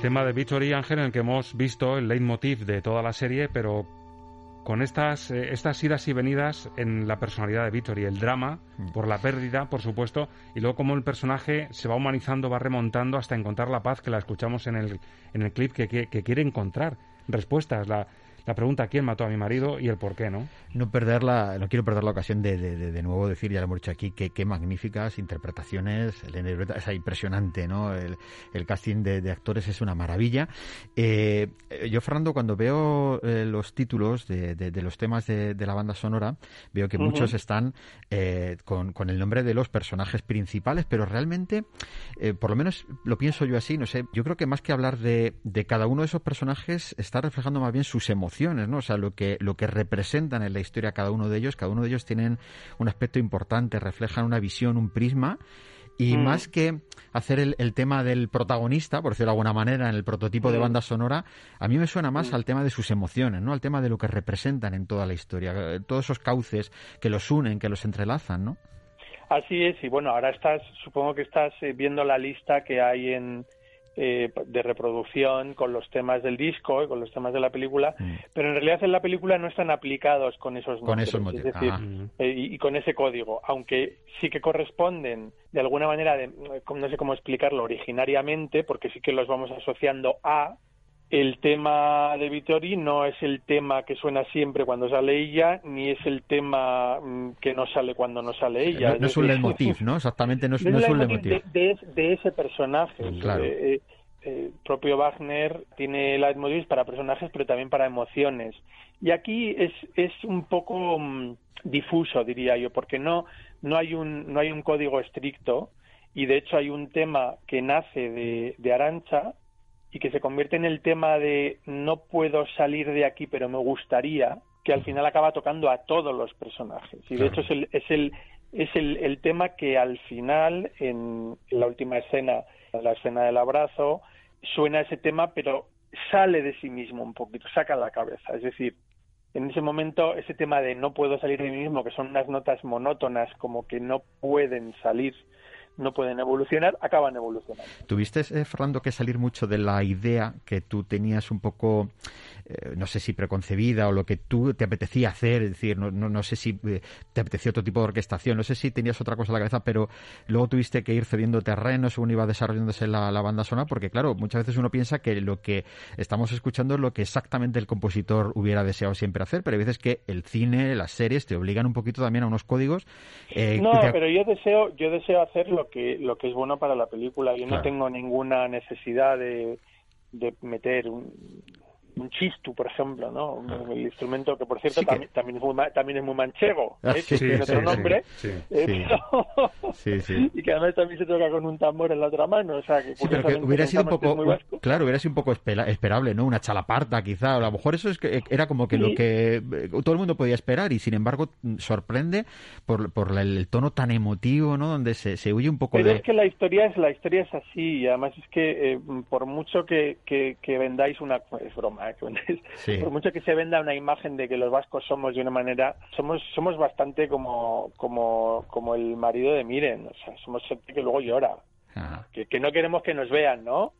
Tema de Victory Ángel en el que hemos visto el leitmotiv de toda la serie, pero con estas, eh, estas idas y venidas en la personalidad de Victory, el drama mm. por la pérdida, por supuesto, y luego cómo el personaje se va humanizando, va remontando hasta encontrar la paz que la escuchamos en el, en el clip que, que, que quiere encontrar respuestas. La, la pregunta quién mató a mi marido y el por qué, ¿no? No perderla, no quiero perder la ocasión de, de, nuevo decir, ya lo hemos dicho aquí, que qué magníficas interpretaciones, es impresionante, ¿no? El, casting de, actores es una maravilla. Eh, yo, Fernando, cuando veo eh, los títulos de, los temas de, la banda sonora, veo que muchos están eh, con, con, el nombre de los personajes principales, pero realmente, por lo menos lo pienso yo así, no sé, yo creo que más que hablar de cada uno de esos personajes, está reflejando más bien sus emociones ¿no? O sea, lo que, lo que representan en la historia cada uno de ellos, cada uno de ellos tienen un aspecto importante, reflejan una visión, un prisma, y mm. más que hacer el, tema del protagonista, por decirlo de alguna manera, en el prototipo de mm. banda sonora, a mí me suena más mm. al tema de sus emociones, ¿no? Al tema de lo que representan en toda la historia, eh, todos esos cauces que los unen, que los entrelazan, ¿no? Así es, y bueno, ahora estás, supongo que estás eh, viendo la lista que hay en, eh, de reproducción con los temas del disco y con los temas de la película, mm. pero en realidad en la película no están aplicados con esos con es decir, eh, y, con ese código, aunque sí que corresponden de alguna manera, de, no sé cómo explicarlo originariamente, porque sí que los vamos asociando a el tema de Vittori no es el tema que suena siempre cuando sale ella, ni es el tema mm, que no sale cuando no sale ella. No, es un leitmotiv, ¿no? Exactamente, no es, no es un leitmotiv. De, ese personaje. Claro. Eh, eh, eh, propio Wagner tiene leitmotivs para personajes, pero también para emociones. Y aquí es, es un poco mm, difuso, diría yo, porque no, no, hay un, no hay un código estricto y de hecho hay un tema que nace de, de Arancha y que se convierte en el tema de no puedo salir de aquí pero me gustaría que al final acaba tocando a todos los personajes. Y de hecho es el es el es el, el tema que al final en, la última escena la escena del abrazo suena ese tema pero sale de sí mismo un poquito saca la cabeza. Es decir en ese momento ese tema de no puedo salir de mí mismo que son unas notas monótonas como que no pueden salir no pueden evolucionar, acaban evolucionando. ¿Tuviste, eh, Fernando, que salir mucho de la idea que tú tenías un poco, eh, no sé si preconcebida o lo que tú te apetecía hacer? Es decir, no, no, sé si eh, te apetecía otro tipo de orquestación, no sé si tenías otra cosa en la cabeza, pero luego tuviste que ir cediendo terreno según iba desarrollándose la, la banda sonora, porque claro, muchas veces uno piensa que lo que estamos escuchando es lo que exactamente el compositor hubiera deseado siempre hacer, pero hay veces que el cine, las series te obligan un poquito también a unos códigos. no, pero yo deseo, yo deseo hacer lo que lo que es bueno para la película. Yo no tengo ninguna necesidad de, de meter un, un chistu, por ejemplo, ¿no? Ah. El instrumento que, por cierto, también, también, es muy, también es muy manchego, ah, ¿eh? tiene otro nombre, eh, y que además también se toca con un tambor en la otra mano, o sea, que, pero que hubiera sido un poco, claro, hubiera sido un poco esperable, ¿no? Una chalaparta, quizá, a lo mejor eso es que era como que lo que eh, todo el mundo podía esperar y, sin embargo, sorprende por, por el tono tan emotivo, ¿no? Donde se, se huye un poco pero es que la historia es la historia es así y además es que por mucho que, que, que vendáis una es broma por mucho que se venda una imagen de que los vascos somos de una manera, somos somos bastante como como como el marido de Miren, o sea, somos gente que luego llora, que, que no queremos que nos vean, ¿no?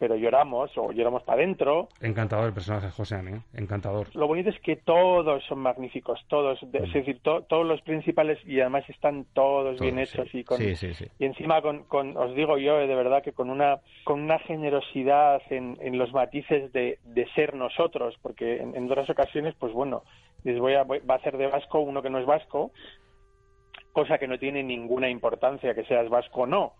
Pero lloramos o lloramos para adentro. Encantador el personaje de José ¿eh? encantador. Lo bonito es que todos son magníficos, todos, es decir, todos los principales y además están todos, bien hechos y con sí, sí, y encima con, con, os digo yo eh, de verdad que con una con una generosidad en, en los matices de, de ser nosotros, porque en, en otras ocasiones, pues bueno, les voy a va a ser de vasco uno que no es vasco, cosa que no tiene ninguna importancia que seas vasco o no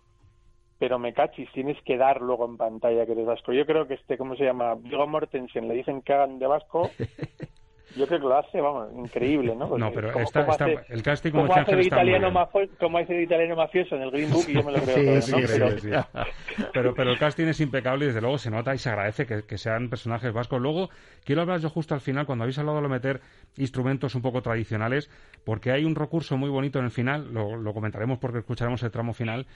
pero me cachis, tienes que dar luego en pantalla que eres vasco. Yo creo que este, ¿cómo se llama? Vigo Mortensen, le dicen que hagan de vasco. Yo creo que lo hace, vamos, increíble, ¿no? no, pero está, el casting como, hace de italiano como hace de italiano mafioso en el Green Book y yo me lo creo todo, ¿no? Sí, pero... Sí, pero... pero, el casting es impecable y desde luego se nota y se agradece que, que, sean personajes vascos. Luego, quiero hablar yo justo al final, cuando habéis hablado de meter instrumentos un poco tradicionales, porque hay un recurso muy bonito en el final, lo, lo comentaremos porque escucharemos el tramo final,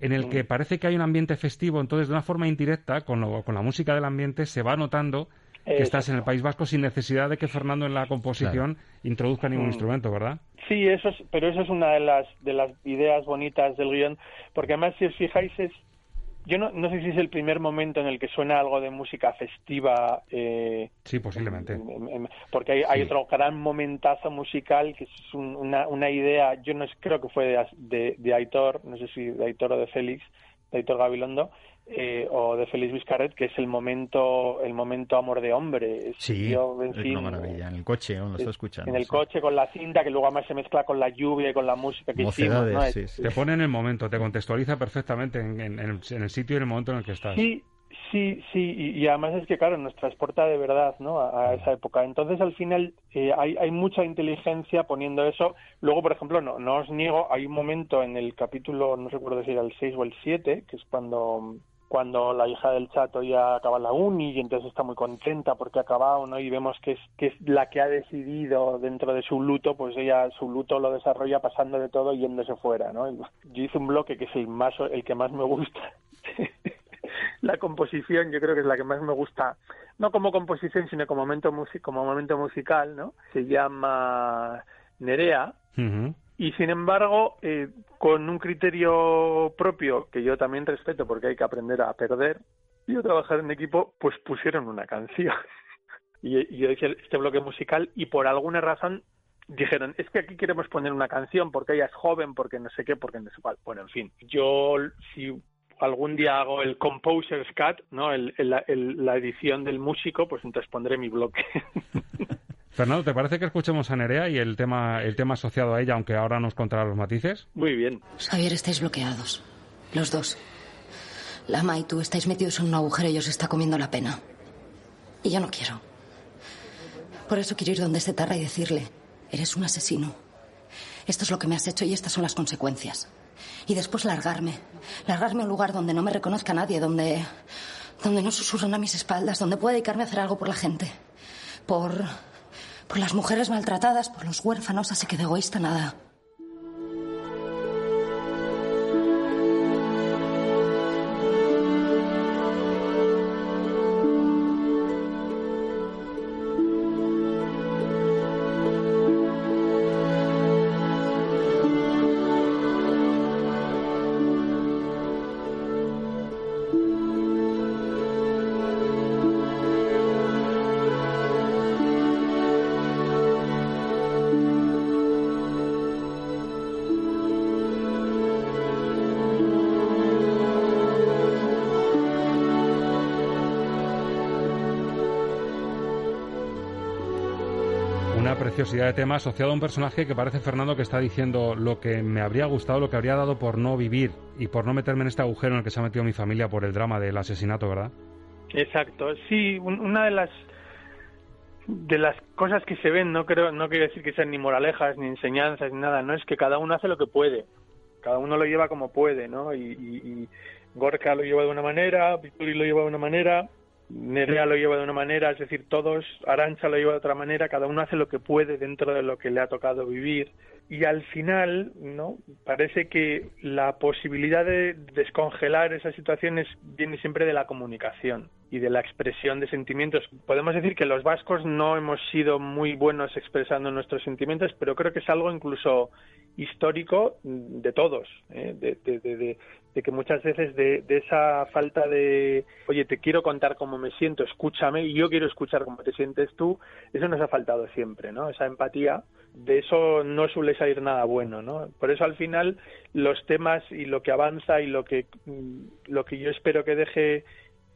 en el que parece que hay un ambiente festivo, entonces de una forma indirecta, con, lo, con la música del ambiente, se va notando que estás en el País Vasco sin necesidad de que Fernando en la composición introduzca ningún instrumento, ¿verdad? Sí, eso es, pero eso es una de las, de las ideas bonitas del guion, porque además si os fijáis es yo no, no, sé si es el primer momento en el que suena algo de música festiva. Eh, sí, posiblemente. porque hay, hay, otro gran momentazo musical que es una, una idea, yo no creo que fue de, de, de, Aitor, no sé si de Aitor o de Félix, de Aitor Gabilondo, eh, o de Félix Vizcarret, que es el momento el momento amor de hombre. Sí, en, fin, una maravilla. En el coche, lo estoy escuchando. En el coche con la cinta, que luego además se mezcla con la lluvia y con la música que hicimos. ¿no? Sí, Te pone en el momento, te contextualiza perfectamente en, en, el, en, el, sitio y en el momento en el que estás. Sí, Sí, sí, y, además es que, claro, nos transporta de verdad ¿no? a, esa época. Entonces, al final, eh, hay, hay mucha inteligencia poniendo eso. Luego, por ejemplo, no, no os niego, hay un momento en el capítulo, no recuerdo si era el 6 o el 7, que es cuando cuando la hija del chato ya acaba la uni y entonces está muy contenta porque ha acabado, ¿no? Y vemos que es, que es la que ha decidido dentro de su luto, pues ella su luto lo desarrolla pasando de todo yéndose fuera, ¿no? Yo hice un bloque que es el, más, el que más me gusta. la composición yo creo que es la que más me gusta, no como composición, sino como momento, como momento musical, ¿no? Se llama Nerea. Y sin embargo, eh, con un criterio propio que yo también respeto porque hay que aprender a perder y a trabajar en equipo, pues pusieron una canción. y, yo decía este bloque musical y por alguna razón dijeron, es que aquí queremos poner una canción porque ella es joven, porque no sé qué, porque no sé cuál. Bueno, en fin, yo si algún día hago el Composer's Cut, ¿no? El, la edición del músico, pues entonces pondré mi bloque. Fernando, ¿te parece que escuchemos a Nerea y el tema, el tema asociado a ella, aunque ahora nos contará los matices? Muy bien. Javier, estáis bloqueados. Los dos. Lama y tú estáis metidos en un agujero y os está comiendo la pena. Y yo no quiero. Por eso quiero ir donde se tarra y decirle, eres un asesino. Esto es lo que me has hecho y estas son las consecuencias. Y después largarme. Largarme a un lugar donde no me reconozca nadie, donde... donde no susurren a mis espaldas, donde pueda dedicarme a hacer algo por la gente. Por por las mujeres maltratadas, por los huérfanos, así que de egoísta nada. Preciosidad de tema asociado a un personaje que parece Fernando que está diciendo lo que me habría gustado, lo que habría dado por no vivir y por no meterme en este agujero en el que se ha metido mi familia por el drama del asesinato, ¿verdad? Exacto, sí, una de las de las cosas que se ven, no creo, no quiero decir que sean ni moralejas, ni enseñanzas, ni nada, no es que cada uno hace lo que puede, cada uno lo lleva como puede, ¿no? Y, y, Gorka lo lleva de una manera, Vituri lo lleva de una manera, Nerea lo lleva de una manera, es decir, todos, Arancha lo lleva de otra manera, cada uno hace lo que puede dentro de lo que le ha tocado vivir. Y al final, ¿no? Parece que la posibilidad de descongelar esas situaciones viene siempre de la comunicación y de la expresión de sentimientos. Podemos decir que los vascos no hemos sido muy buenos expresando nuestros sentimientos, pero creo que es algo incluso histórico de todos, ¿eh? de, de, que muchas veces de, esa falta de, oye, te quiero contar cómo me siento, escúchame, y yo quiero escuchar cómo te sientes tú, eso nos ha faltado siempre, ¿no? Esa empatía de eso no suele salir nada bueno, ¿no? Por eso al final los temas y lo que avanza y lo que mm, lo que yo espero que deje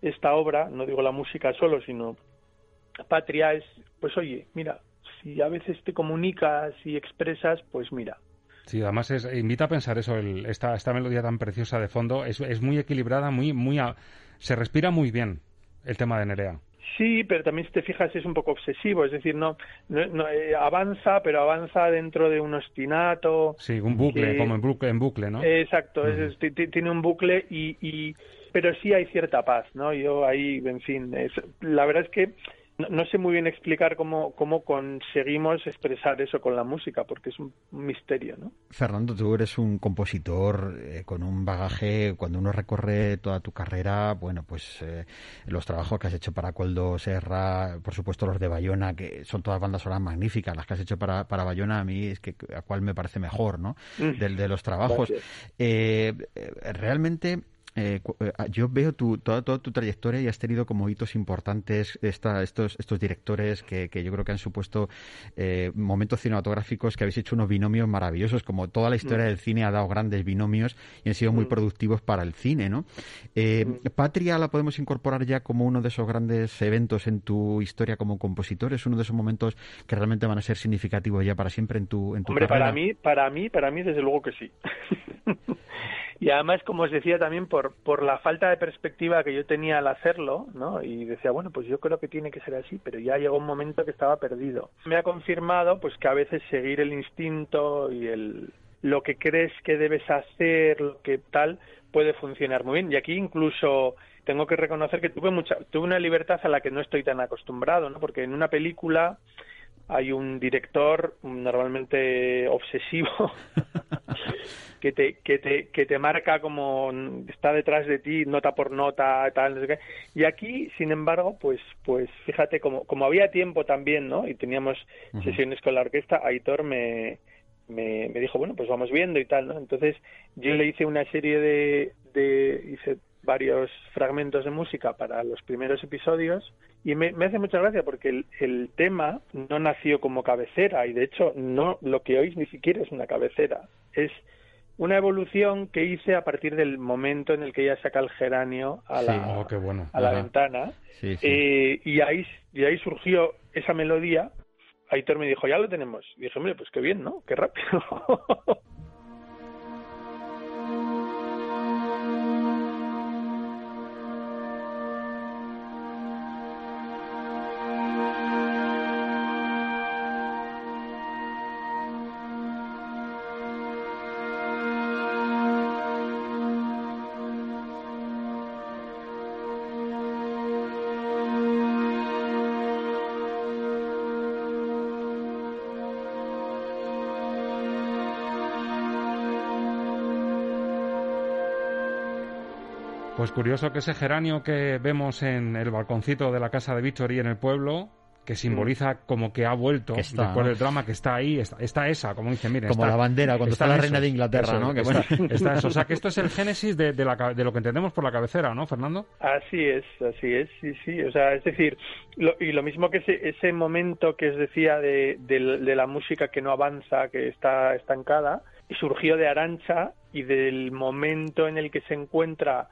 esta obra, no digo la música solo, sino Patria es, pues oye, mira, si a veces te comunicas y expresas, pues mira. Sí, además es, invita a pensar eso, esta, esta melodía tan preciosa de fondo, es, es muy equilibrada, muy, muy, se respira muy bien el tema de Nerea. Sí, pero también si te fijas es un poco obsesivo, es decir, no, no, eh, avanza, pero avanza dentro de un ostinato. Sí, un bucle, como en bucle, en bucle, ¿no? Exacto, tiene un bucle y, y, pero sí hay cierta paz, ¿no? Yo ahí, en fin, es, la verdad es que no, sé muy bien explicar cómo, cómo conseguimos expresar eso con la música, porque es un, misterio, ¿no? Fernando, tú eres un compositor eh, con un bagaje, cuando uno recorre toda tu carrera, bueno, pues eh, los trabajos que has hecho para Coldo Serra, por supuesto los de Bayona, que son todas bandas sonoras magníficas, las que has hecho para, para Bayona, a mí es que a cuál me parece mejor, ¿no? Mm. Del, de los trabajos. Eh, realmente eh, eh, yo veo tu, toda, toda, tu trayectoria y has tenido como hitos importantes esta, estos, estos directores que, que, yo creo que han supuesto eh, momentos cinematográficos que habéis hecho unos binomios maravillosos, como toda la historia mm. del cine ha dado grandes binomios y han sido muy mm. productivos para el cine, ¿no? Eh, mm. ¿Patria la podemos incorporar ya como uno de esos grandes eventos en tu historia como compositor? ¿Es uno de esos momentos que realmente van a ser significativos ya para siempre en tu, en tu Hombre, para mí, para mí, para mí desde luego que sí. Y además, como os decía también, por, por la falta de perspectiva que yo tenía al hacerlo, ¿no? Y decía, bueno, pues yo creo que tiene que ser así, pero ya llegó un momento que estaba perdido. Me ha confirmado, pues que a veces seguir el instinto y el, lo que crees que debes hacer, lo que tal, puede funcionar muy bien. Y aquí incluso tengo que reconocer que tuve mucha, tuve una libertad a la que no estoy tan acostumbrado, ¿no? Porque en una película hay un director normalmente obsesivo que te que te que te marca como está detrás de ti nota por nota tal no sé qué. y aquí sin embargo pues pues fíjate como como había tiempo también no y teníamos sesiones con la orquesta Aitor me, me me dijo bueno pues vamos viendo y tal no entonces yo le hice una serie de de hice varios fragmentos de música para los primeros episodios y me, hace mucha gracia porque el, el, tema no nació como cabecera y de hecho no lo que oís ni siquiera es una cabecera es una evolución que hice a partir del momento en el que ella saca el geranio a la, oh, a la ventana. Eh, y ahí y ahí surgió esa melodía. Aitor me dijo ya lo tenemos y dije hombre pues qué bien no qué rápido Pues curioso que ese geranio que vemos en el balconcito de la casa de Víctor y en el pueblo, que simboliza como que ha vuelto después del drama que está ahí, está, esa, como dice, mire. Como la bandera cuando está, la reina de Inglaterra, ¿no? Que está, eso. O sea, que esto es el génesis de, de, lo que entendemos por la cabecera, ¿no, Fernando? Así es, así es, sí, sí. O sea, es decir, y lo mismo que ese, ese momento que os decía de, de, la música que no avanza, que está estancada, surgió de Arancha y del momento en el que se encuentra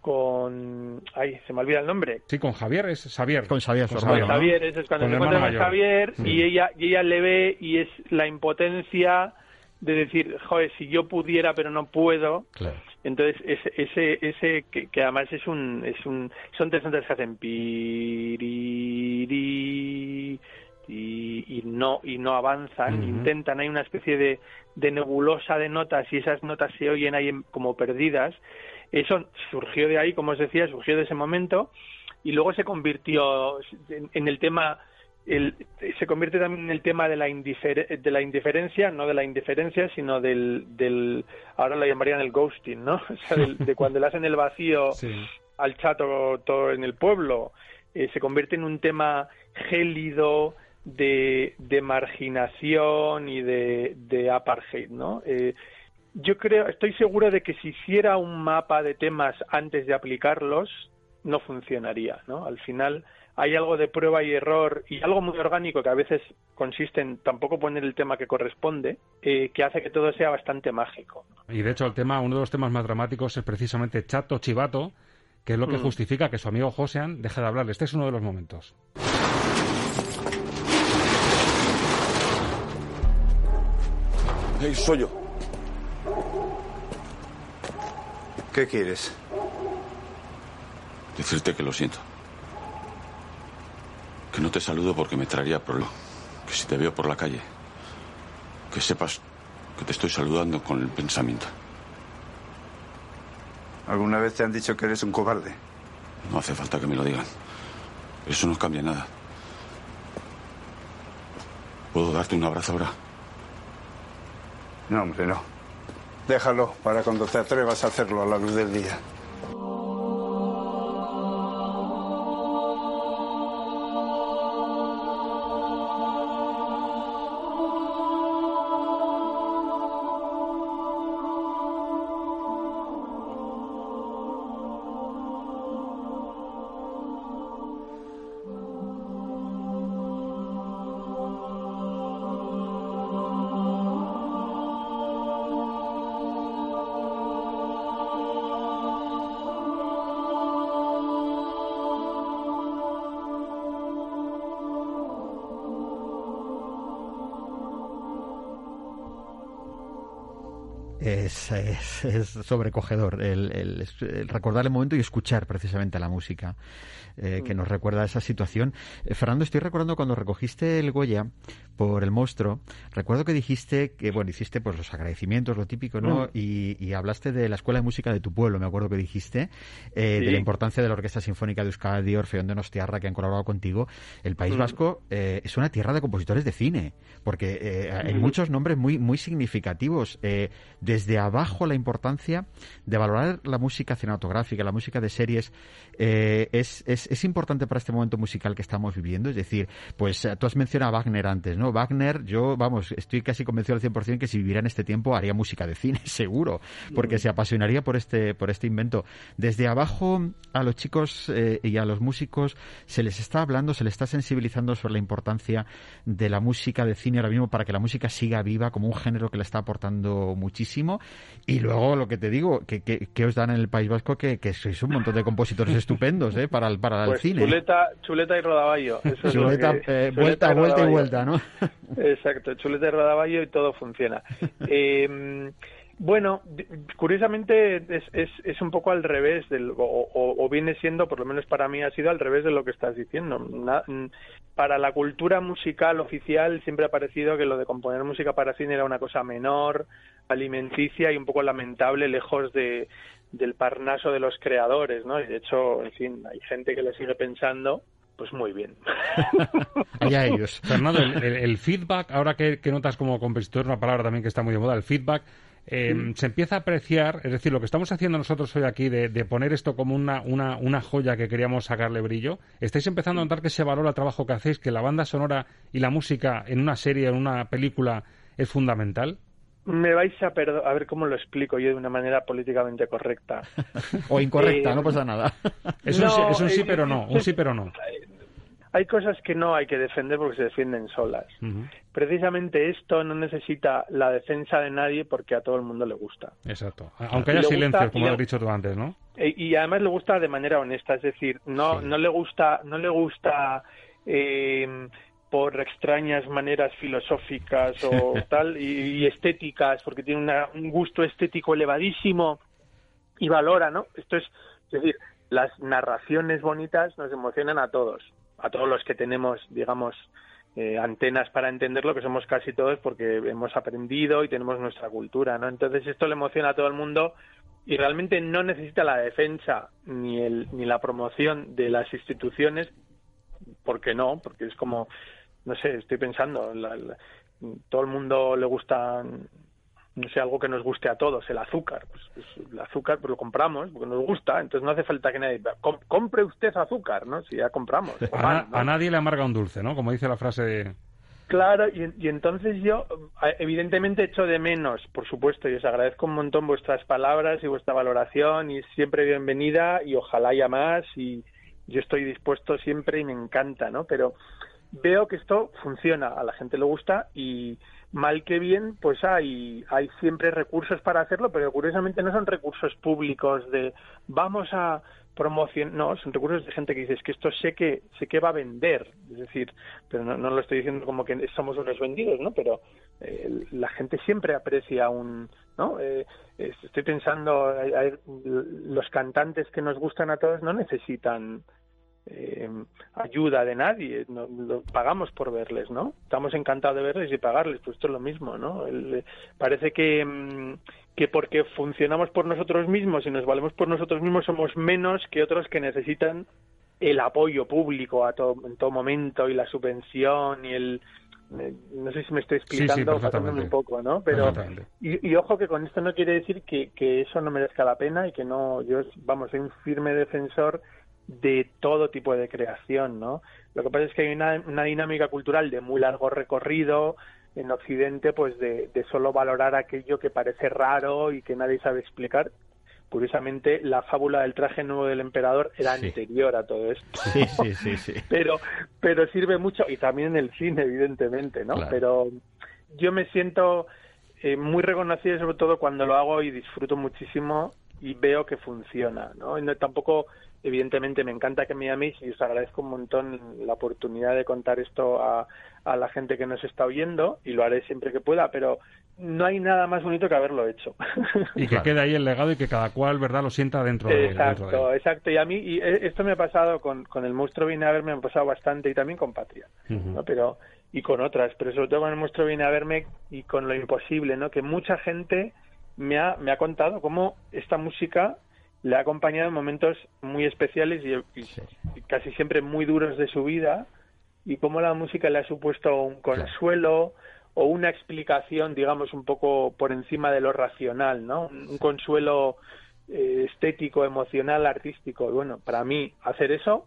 con ay se me olvida el nombre. Sí con Javier es Javier con Javier con Javier, es cuando se encuentra con Javier y ella y ella le ve y es la impotencia de decir joder si yo pudiera pero no puedo entonces ese ese ese que, además es un es un son tres notas que hacen piriri y, y no y no avanzan intentan hay una especie de, de nebulosa de notas y esas notas se oyen ahí como perdidas eso surgió de ahí, como os decía, surgió de ese momento y luego se convirtió en, el tema se convierte también en el tema de la, de la indiferencia, no de la indiferencia, sino del, del ahora lo llamarían el ghosting, ¿no? O sea, de cuando le hacen el vacío al chato todo en el pueblo. Eh, se convierte en un tema gélido de, de marginación y de, de apartheid, ¿no? Eh, yo creo, estoy seguro de que si hiciera un mapa de temas antes de aplicarlos, no funcionaría, ¿no? Al final hay algo de prueba y error y algo muy orgánico que a veces consiste en tampoco poner el tema que corresponde, eh, que hace que todo sea bastante mágico. Y de hecho el tema, uno de los temas más dramáticos es precisamente Chato Chivato, que es lo que mm. justifica que su amigo Josean deje de hablarle. Este es uno de los momentos. Hey, soy yo. ¿Qué quieres? Decirte que lo siento. Que no te saludo porque me traería problema. Que si te veo por la calle, que sepas que te estoy saludando con el pensamiento. ¿Alguna vez te han dicho que eres un cobarde? No hace falta que me lo digan. Eso no cambia nada. ¿Puedo darte un abrazo ahora? No, hombre, no. Déjalo para cuando te atrevas a hacerlo a la luz del día. Es, sobrecogedor el, recordar el momento y escuchar precisamente la música eh, que mm. nos recuerda a esa situación. Eh, Fernando, estoy recordando cuando recogiste el Goya por el monstruo, recuerdo que dijiste que, bueno, hiciste pues los agradecimientos, lo típico, ¿no? Mm. Y, hablaste de la escuela de música de tu pueblo, me acuerdo que dijiste, eh, de la importancia de la Orquesta Sinfónica de Euskadi, Orfeón de Nostiarra, que han colaborado contigo. El País mm. Vasco es una tierra de compositores de cine, porque hay muchos nombres muy, muy significativos. desde abajo la importancia de valorar la música cinematográfica, la música de series, eh, es, es, importante para este momento musical que estamos viviendo. Es decir, pues eh, tú has mencionado a Wagner antes, ¿no? Wagner, yo, vamos, estoy casi convencido al 100% que si viviera en este tiempo haría música de cine, seguro, porque se apasionaría por este, por este invento. Desde abajo a los chicos eh, y a los músicos se les está hablando, se les está sensibilizando sobre la importancia de la música de cine ahora mismo para que la música siga viva como un género que le está aportando muchísimo. Y luego lo que te digo, que, que, os dan en el País Vasco, que, que sois un montón de compositores estupendos ¿eh? para el, para el pues cine. Chuleta, chuleta y rodaballo. chuleta, eh, vuelta, vuelta y vuelta, ¿no? Exacto, chuleta y rodaballo y todo funciona. eh, bueno, curiosamente es, es, es, un poco al revés, del, o, viene siendo, por lo menos para mí ha sido al revés de lo que estás diciendo. para la cultura musical oficial siempre ha parecido que lo de componer música para cine era una cosa menor, alimenticia y un poco lamentable, lejos de, del parnaso de los creadores, ¿no? Y de hecho, en fin, hay gente que le sigue pensando pues muy bien. Allá ellos. Fernando, el, feedback, ahora que, que, notas como compositor, una palabra también que está muy de moda, el feedback, Em, se empieza a apreciar, es decir, lo que estamos haciendo nosotros hoy aquí de, poner esto como una, una, una, joya que queríamos sacarle brillo, estáis empezando a notar que se valora el trabajo que hacéis, que la banda sonora y la música en una serie, en una película, es fundamental. Me vais a a ver cómo lo explico yo de una manera políticamente correcta. o incorrecta, no pasa nada. es un sí pero no, un sí pero no hay cosas que no hay que defender porque se defienden solas. Precisamente esto no necesita la defensa de nadie porque a todo el mundo le gusta. Exacto. Aunque haya silencio, como has dicho tú antes, ¿no? Y, además le gusta de manera honesta, es decir, no no le gusta no le gusta eh, por extrañas maneras filosóficas o tal y, estéticas porque tiene un gusto estético elevadísimo y valora, ¿no? Esto es, es decir, las narraciones bonitas nos emocionan a todos a todos los que tenemos, digamos, eh, antenas para entenderlo, que somos casi todos porque hemos aprendido y tenemos nuestra cultura, ¿no? Entonces esto le emociona a todo el mundo y realmente no necesita la defensa ni, el, ni la promoción de las instituciones ¿por qué no? Porque es como, no sé, estoy pensando, la, todo el mundo le gusta no sé, algo que nos guste a todos, el azúcar. Pues, pues, el azúcar pues lo compramos porque nos gusta, entonces no hace falta que nadie... compre usted azúcar, ¿no? Si ya compramos. A, nadie le amarga un dulce, ¿no? Como dice la frase de... Claro, y, y, entonces yo evidentemente echo de menos, por supuesto, y os agradezco un montón vuestras palabras y vuestra valoración y siempre bienvenida y ojalá haya más y yo estoy dispuesto siempre y me encanta, ¿no? Pero veo que esto funciona, a la gente le gusta y mal que bien, pues hay, hay siempre recursos para hacerlo, pero curiosamente no son recursos públicos de vamos a promocionar, no, son recursos de gente que dice, que esto sé que, sé que va a vender, es decir, pero no, lo estoy diciendo como que somos unos vendidos, ¿no? Pero eh, la gente siempre aprecia un, ¿no? Eh, estoy pensando, los cantantes que nos gustan a todos no necesitan eh, ayuda de nadie, no, lo pagamos por verles, ¿no? Estamos encantados de verles y pagarles, pues esto es lo mismo, ¿no? Eh, parece que, mm, que porque funcionamos por nosotros mismos y nos valemos por nosotros mismos somos menos que otros que necesitan el apoyo público a todo, en todo momento y la subvención y el eh, no sé si me estoy explicando sí, un poco, ¿no? Pero y, y, ojo que con esto no quiere decir que, que eso no merezca la pena y que no, yo vamos, soy un firme defensor de todo tipo de creación, ¿no? Lo que pasa es que hay una, dinámica cultural de muy largo recorrido en Occidente, pues de, solo valorar aquello que parece raro y que nadie sabe explicar. Curiosamente, la fábula del traje nuevo del emperador era anterior a todo esto. Sí, sí, sí, sí. Pero, pero sirve mucho, y también en el cine, evidentemente, ¿no? Pero yo me siento eh, muy reconocido, sobre todo cuando lo hago y disfruto muchísimo y veo que funciona, ¿no? Y no tampoco evidentemente me encanta que me llaméis y os agradezco un montón la oportunidad de contar esto a, a la gente que nos está oyendo y lo haré siempre que pueda, pero no hay nada más bonito que haberlo hecho. Y que quede ahí el legado y que cada cual, ¿verdad?, lo sienta dentro de Exacto, exacto. Y a mí, y e, esto me ha pasado con, con el monstruo viene a verme, me ha pasado bastante y también con Patria, ¿no? Pero, y con otras, pero sobre todo con el monstruo viene a verme y con lo imposible, ¿no? Que mucha gente me ha, me ha contado cómo esta música le ha acompañado en momentos muy especiales y, casi siempre muy duros de su vida y cómo la música le ha supuesto un consuelo o una explicación, digamos, un poco por encima de lo racional, ¿no? Un consuelo eh, estético, emocional, artístico. Y bueno, para mí hacer eso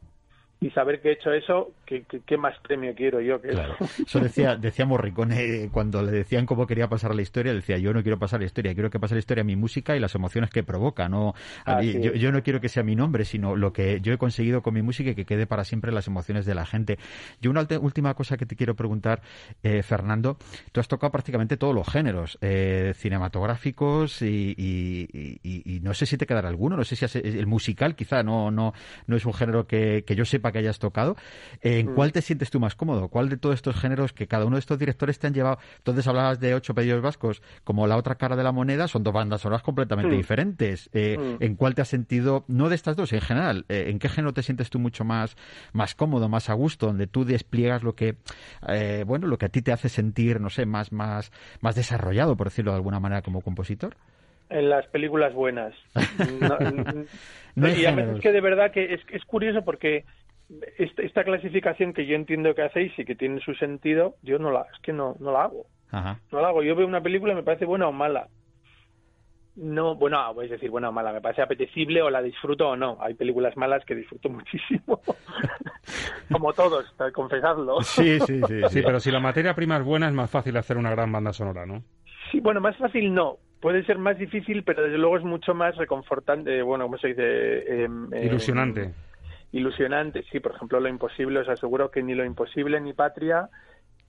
y saber que he hecho eso, ¿qué, qué, más premio quiero yo que claro. eso? decía, decía Morricone cuando le decían cómo quería pasar la historia, decía, yo no quiero pasar la historia, quiero que pase la historia mi música y las emociones que provoca, no yo, yo, no quiero que sea mi nombre, sino lo que yo he conseguido con mi música y que quede para siempre las emociones de la gente. Yo una última cosa que te quiero preguntar, eh, Fernando, tú has tocado prácticamente todos los géneros eh, cinematográficos y, y, no sé si te quedará alguno, no sé si el musical quizá no, no, no es un género que, que yo sepa que hayas tocado. ¿En mm. cuál te sientes tú más cómodo? ¿Cuál de todos estos géneros que cada uno de estos directores te han llevado? Entonces hablabas de ocho pedidos vascos, como la otra cara de la moneda, son dos bandas sonoras completamente mm. diferentes. Eh, mm. ¿En cuál te has sentido, no de estas dos, en general, eh, en qué género te sientes tú mucho más, más cómodo, más a gusto, donde tú despliegas lo que, eh, bueno, lo que a ti te hace sentir, no sé, más, más, más desarrollado, por decirlo de alguna manera, como compositor? en las películas buenas. No, y a veces que de verdad que es, es curioso porque esta, clasificación que yo entiendo que hacéis y que tiene su sentido, yo no la, es que no, no la hago. No la hago. Yo veo una película y me parece buena o mala. No, bueno, voy a decir buena o mala, me parece apetecible o la disfruto o no. Hay películas malas que disfruto muchísimo. Como todos, confesadlo. Sí, sí, sí, sí, pero si la materia prima es buena es más fácil hacer una gran banda sonora, ¿no? Sí, bueno, más fácil no. Puede ser más difícil, pero desde luego es mucho más reconfortante, bueno, ¿cómo se dice? Em, em, Ilusionante ilusionante. Sí, por ejemplo, Lo Imposible, os aseguro que ni Lo Imposible ni Patria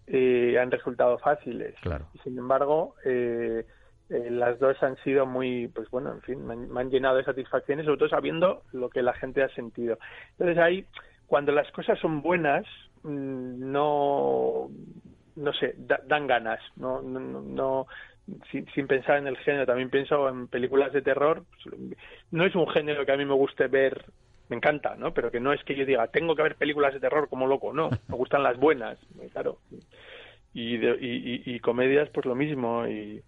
eh, han resultado fáciles. Claro. sin embargo, eh, eh, las dos han sido muy, pues bueno, en fin, me han, llenado de satisfacciones, sobre todo sabiendo lo que la gente ha sentido. Entonces ahí, cuando las cosas son buenas, mm, no, no sé, dan ganas, no, no, no sin, sin, pensar en el género, también pienso en películas de terror. No es un género que a mí me guste ver me encanta, ¿no? Pero que no es que yo diga, tengo que ver películas de terror como loco, no, me gustan las buenas, claro. Y, y, comedias, pues lo mismo. Y,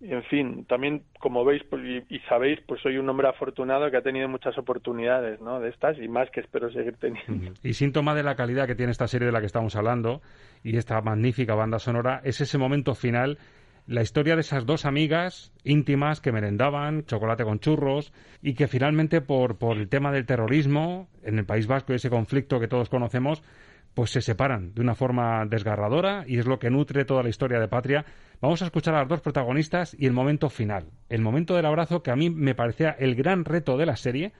en fin, también como veis pues, y, sabéis, pues soy un hombre afortunado que ha tenido muchas oportunidades, ¿no? De estas y más que espero seguir teniendo. Y síntoma de la calidad que tiene esta serie de la que estamos hablando y esta magnífica banda sonora es ese momento final, la historia de esas dos amigas íntimas que merendaban chocolate con churros y que finalmente por, por el tema del terrorismo en el País Vasco y ese conflicto que todos conocemos, pues se separan de una forma desgarradora y es lo que nutre toda la historia de Patria. Vamos a escuchar a las dos protagonistas y el momento final, el momento del abrazo que a mí me parecía el gran reto de la serie.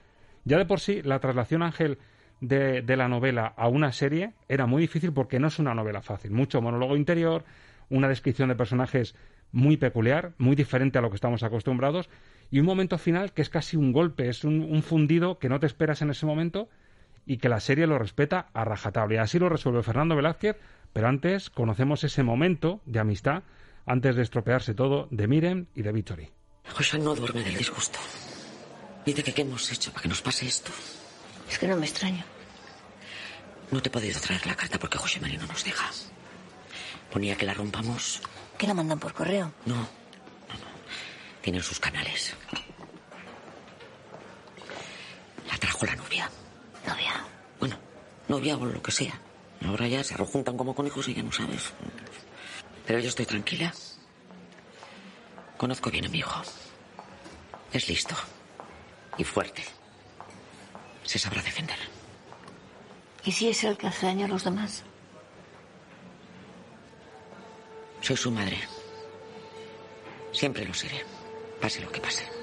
Ya de por sí, la traslación Ángel de, de la novela a una serie era muy difícil porque no es una novela fácil. Mucho monólogo interior, una descripción de personajes muy peculiar, muy diferente a lo que estamos acostumbrados, y un momento final que es casi un golpe, es un, un fundido que no te esperas en ese momento y que la serie lo respeta a rajatabla. Y así lo resuelve Fernando Velázquez, pero antes conocemos ese momento de amistad, antes de estropearse todo, de Miren y de Victory. José no duerme del disgusto. Dice que qué hemos hecho para que nos pase esto. Es que no me extraño. No te he podido traer la carta porque José María no nos deja. Ponía que la rompamos. ¿Que la mandan por correo? No, no, no. Tienen sus canales. La trajo la novia. Novia. Bueno, novia o lo que sea. Ahora ya se rejuntan como conejos y ya no sabes. Pero yo estoy tranquila. Conozco bien a mi hijo. Es listo. Y fuerte. Se sabrá defender. ¿Y si es el que hace daño a los demás? Soy su madre. Siempre lo seré. Pase lo que pase.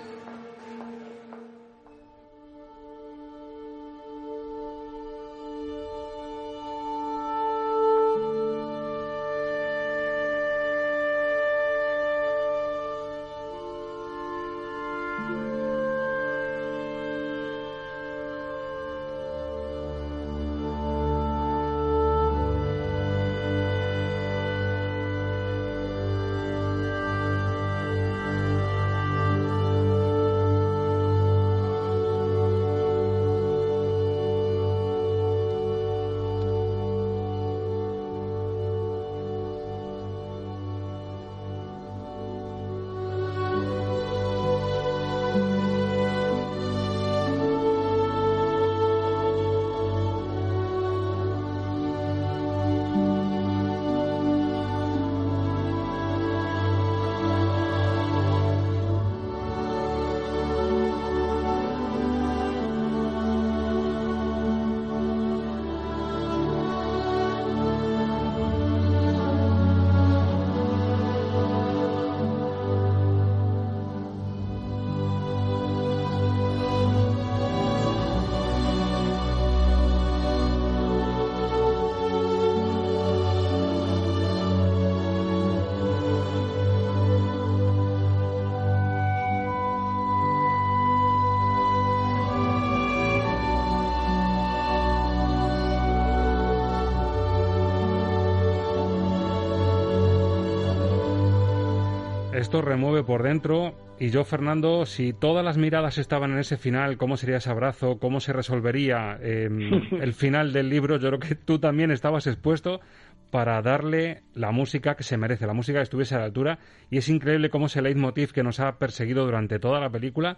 Esto remueve por dentro. Y yo, Fernando, si todas las miradas estaban en ese final, ¿cómo sería ese abrazo? ¿Cómo se resolvería em, el final del libro? Yo creo que tú también estabas expuesto para darle la música que se merece, la música que estuviese a la altura. Y es increíble cómo ese leitmotiv que nos ha perseguido durante toda la película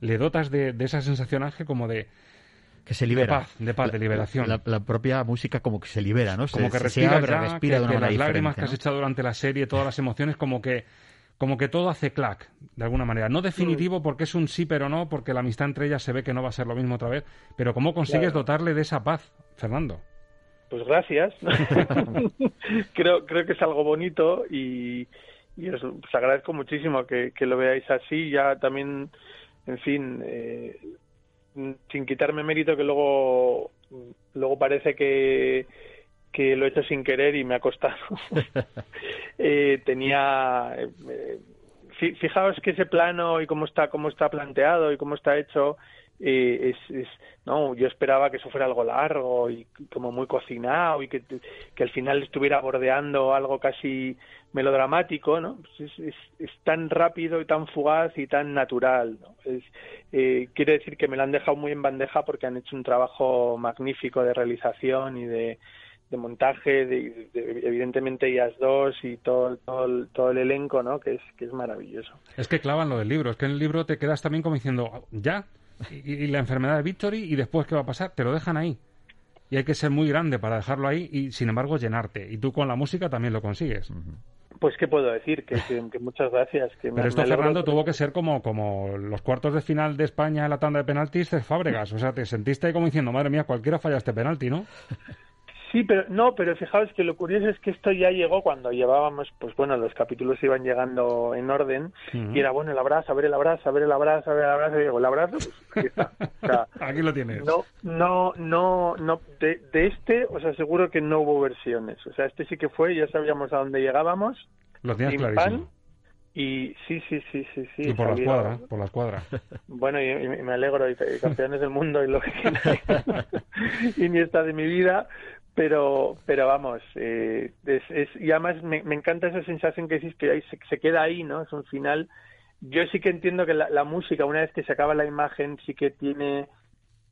le dotas de, esa sensación, Ángel, como de, que se libera. De paz, de, paz, de liberación. La, propia música como que se libera, ¿no? Como que respira, respira de una las lágrimas que has echado durante la serie, todas las emociones, como que como que todo hace clac, de alguna manera. No definitivo porque es un sí pero no, porque la amistad entre ellas se ve que no va a ser lo mismo otra vez, pero ¿cómo consigues dotarle de esa paz, Fernando? Pues gracias. creo, creo que es algo bonito y, os, agradezco muchísimo que, lo veáis así. Ya también, en fin, eh, sin quitarme mérito que luego, luego parece que que lo he hecho sin querer y me ha costado. eh, tenía, eh, fijaos que ese plano y cómo está, cómo está planteado y cómo está hecho, eh, es, es, no, yo esperaba que eso fuera algo largo y como muy cocinado y que, que al final estuviera bordeando algo casi melodramático, ¿no? Pues es, es, tan rápido y tan fugaz y tan natural, ¿no? Es, eh, quiere decir que me lo han dejado muy en bandeja porque han hecho un trabajo magnífico de realización y de de montaje, de, evidentemente IAS 2 y todo, todo, todo el elenco, ¿no? Que es, que es maravilloso. Es que clavan lo del libro, es que en el libro te quedas también como diciendo, ya, y, la enfermedad de Victory, y después qué va a pasar, te lo dejan ahí. Y hay que ser muy grande para dejarlo ahí y sin embargo llenarte. Y tú con la música también lo consigues. Pues qué puedo decir, que, muchas gracias. Que Pero esto, Fernando, tuvo que ser como, como los cuartos de final de España en la tanda de penaltis de Fábregas. O sea, te sentiste ahí como diciendo, madre mía, cualquiera falla este penalti, ¿no? Sí, pero no, pero fijaos que lo curioso es que esto ya llegó cuando llevábamos, pues bueno, los capítulos iban llegando en orden y era bueno el abrazo, a ver el abrazo, a ver el abrazo, a ver el abrazo, y digo, el abrazo, pues está. aquí lo tienes. No, no, no, no, de, de, este os aseguro que no hubo versiones, o sea, este sí que fue, ya sabíamos a dónde llegábamos. Lo tenías clarísimo. y sí, sí, sí, sí, sí. Y por la escuadra, por la escuadra. Bueno, y, me alegro, y, campeones del mundo y lo que y ni está de mi vida, pero pero vamos eh, es, y además me, encanta esa sensación que decís que ahí se, queda ahí no es un final yo sí que entiendo que la, música una vez que se acaba la imagen sí que tiene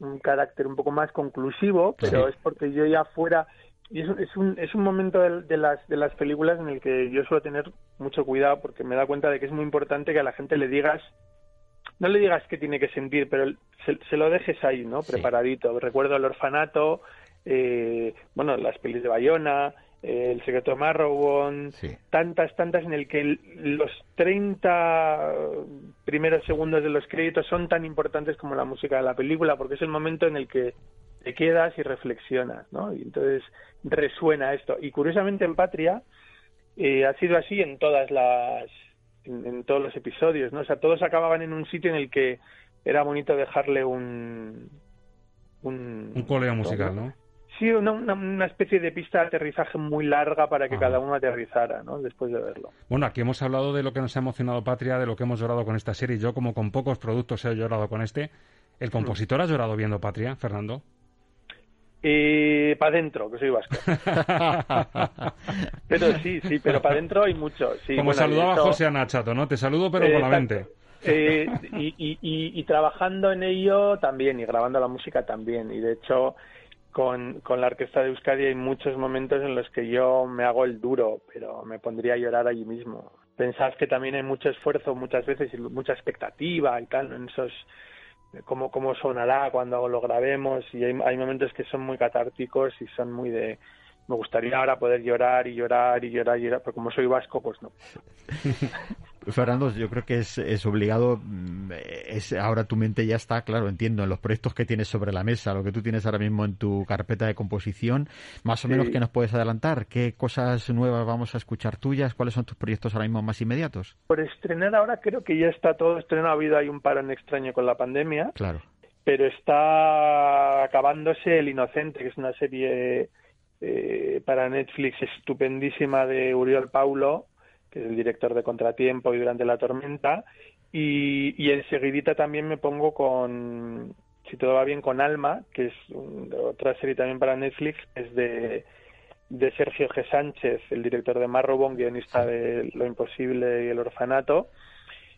un carácter un poco más conclusivo pero es porque yo ya fuera y es, es un es un momento de, las de las películas en el que yo suelo tener mucho cuidado porque me da cuenta de que es muy importante que a la gente le digas no le digas qué tiene que sentir, pero se, lo dejes ahí, ¿no? Preparadito. Recuerdo el orfanato, eh, bueno, las pelis de Bayona, eh, El secreto de Marrowbone, tantas, tantas en el que los 30 primeros segundos de los créditos son tan importantes como la música de la película, porque es el momento en el que te quedas y reflexionas, ¿no? Y entonces resuena esto. Y curiosamente en Patria eh, ha sido así en todas las en, todos los episodios, ¿no? O sea, todos acababan en un sitio en el que era bonito dejarle un un, un musical, ¿no? Sí, una, una, especie de pista de aterrizaje muy larga para que cada uno aterrizara, ¿no? Después de verlo. Bueno, aquí hemos hablado de lo que nos ha emocionado Patria, de lo que hemos llorado con esta serie. Yo, como con pocos productos, he llorado con este. ¿El compositor ha llorado viendo Patria, Fernando? Eh, para adentro, que soy vasco. pero sí, sí, pero para adentro hay mucho. Sí, Como saludaba José Anachato, ¿no? Te saludo, pero con la mente. Eh, y, y, y, trabajando en ello también, y grabando la música también. Y de hecho, con, con la orquesta de Euskadi hay muchos momentos en los que yo me hago el duro, pero me pondría a llorar allí mismo. Pensás que también hay mucho esfuerzo muchas veces y mucha expectativa y tal, en esos cómo, cómo sonará cuando lo grabemos y hay, hay momentos que son muy catárticos y son muy de me gustaría ahora poder llorar y llorar y llorar y llorar, pero como soy vasco, pues no. Fernando, yo creo que es, es obligado, mm, es, ahora tu mente ya está, claro, entiendo, en los proyectos que tienes sobre la mesa, lo que tú tienes ahora mismo en tu carpeta de composición, más o menos, ¿qué nos puedes adelantar? ¿Qué cosas nuevas vamos a escuchar tuyas? ¿Cuáles son tus proyectos ahora mismo más inmediatos? Por estrenar ahora creo que ya está todo estrenado, ha habido hay un parón extraño con la pandemia. Claro. Pero está acabándose El Inocente, que es una serie eh, para Netflix estupendísima de Uriol Paulo, que es el director de Contratiempo y Durante la Tormenta, y, y enseguidita también me pongo con, si todo va bien, con Alma, que es otra serie también para Netflix, es de, de Sergio G. Sánchez, el director de Marrobón, guionista de Lo Imposible y El Orfanato,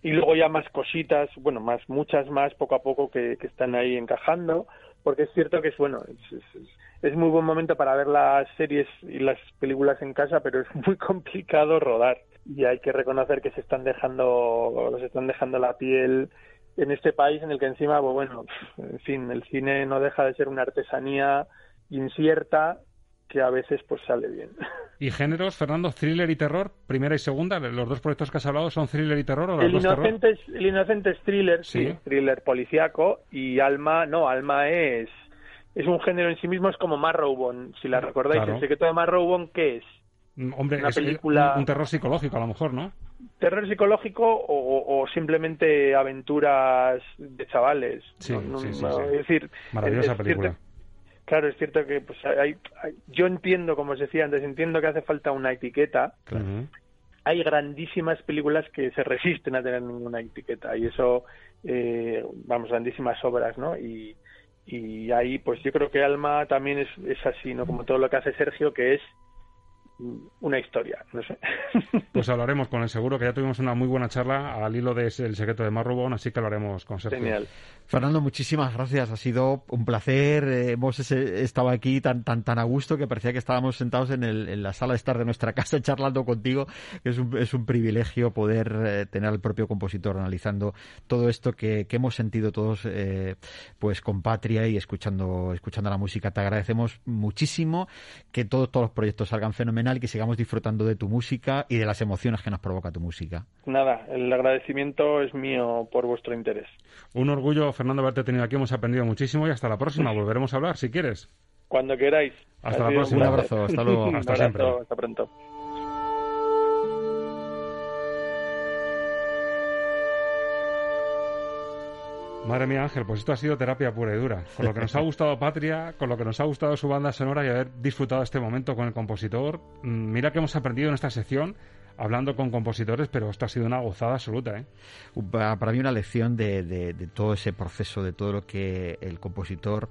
y luego ya más cositas, bueno, más muchas más poco a poco que, están ahí encajando, porque es cierto que es bueno, es muy buen momento para ver las series y las películas en casa, pero es muy complicado rodar y hay que reconocer que se están dejando, se están dejando la piel en este país en el que encima, pues bueno, en fin, el cine no deja de ser una artesanía incierta que a veces pues sale bien. ¿Y géneros, Fernando? ¿Thriller y terror? ¿Primera y segunda? ¿Los dos proyectos que has hablado son thriller y terror o los el dos inocente Es, el inocente es thriller, sí, thriller policiaco y Alma, no, Alma es es un género en sí mismo, es como Marrowbone, si la recordáis. El secreto de Marrowbone, ¿qué es? Mm, hombre, Una es película... un, terror psicológico a lo mejor, ¿no? Terror psicológico o, simplemente aventuras de chavales. Sí, sí, sí, Es decir, maravillosa película. claro, es cierto que pues hay, yo entiendo, como os decía antes, entiendo que hace falta una etiqueta. Hay grandísimas películas que se resisten a tener ninguna etiqueta y eso, eh, vamos, grandísimas obras, ¿no? Y, y ahí pues yo creo que Alma también es, es así, ¿no? Como todo lo que hace Sergio, que es una historia, no sé. Pues hablaremos con el seguro, que ya tuvimos una muy buena charla al hilo de El secreto de Marrubón, así que hablaremos con Sergio. Genial. Fernando, muchísimas gracias. Ha sido un placer. Eh, hemos estado aquí tan, tan, tan a gusto que parecía que estábamos sentados en, el, en la sala de estar de nuestra casa charlando contigo. Es un, es un privilegio poder eh, tener al propio compositor analizando todo esto que, que hemos sentido todos eh, pues con Patria y escuchando, escuchando la música. Te agradecemos muchísimo que todos, todos los proyectos salgan fenomenal y que sigamos disfrutando de tu música y de las emociones que nos provoca tu música. Nada, el agradecimiento es mío por vuestro interés. Un orgullo, Fernando, haberte tenido aquí. Hemos aprendido muchísimo y hasta la próxima. Volveremos a hablar, si quieres. Cuando queráis. Hasta la próxima. Un abrazo. Hasta luego. Hasta siempre. Hasta pronto. Madre mía, Ángel, pues esto ha sido terapia pura y dura. Con lo que nos ha gustado Patria, con lo que nos ha gustado su banda sonora y haber disfrutado este momento con el compositor. Mm, Mira que hemos aprendido en esta sección hablando con compositores, pero esto ha sido una gozada absoluta. ¿eh? Para mí una lección de, de- de todo ese proceso, de todo lo que el compositor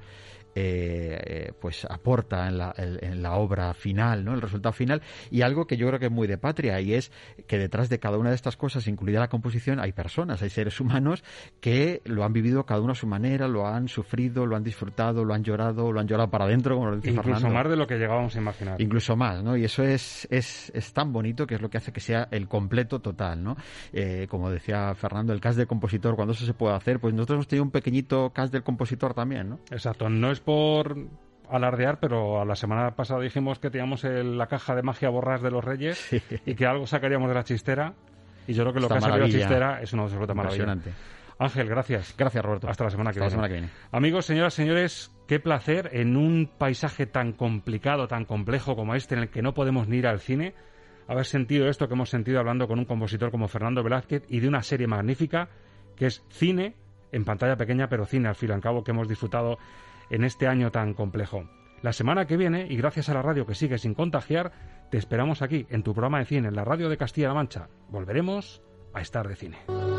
eh, pues aporta en la, en- la obra final, ¿no? El resultado final y algo que yo creo que es muy de patria y es que detrás de cada una de estas cosas, incluida la composición, hay personas, hay seres humanos que lo han vivido cada uno a su manera, lo han sufrido, lo han disfrutado, lo han llorado, lo han llorado para adentro, como lo dice Incluso Fernando. más de lo que llegábamos a imaginar. Incluso más, ¿no? Y eso es, es, es tan bonito que es lo que hace que sea el completo total, ¿no? Eh, como decía Fernando, el cast del compositor, cuando eso se puede hacer, pues nosotros hemos tenido un pequeñito cast del compositor también, ¿no? Exacto, no es por alardear, pero a la semana pasada dijimos que teníamos el- la caja de magia borras de los Reyes y que algo sacaríamos de la chistera. Y yo creo que lo Esta que ha salido de la chistera es una absoluta maravilla. Ángel, gracias. Gracias, Roberto. Hasta la semana que Hasta la viene. semana que viene. Amigos, señoras, señores, qué placer en un paisaje tan complicado, tan complejo como este, en el que no podemos ni ir al cine, haber sentido esto que hemos sentido hablando con un compositor como Fernando Velázquez y de una serie magnífica que es cine en pantalla pequeña, pero cine al fin y al cabo que hemos disfrutado en este año tan complejo. La semana que viene, y gracias a la radio que sigue sin contagiar, te esperamos aquí, en tu programa de cine, en la radio de Castilla-La Mancha. Volveremos a estar de cine.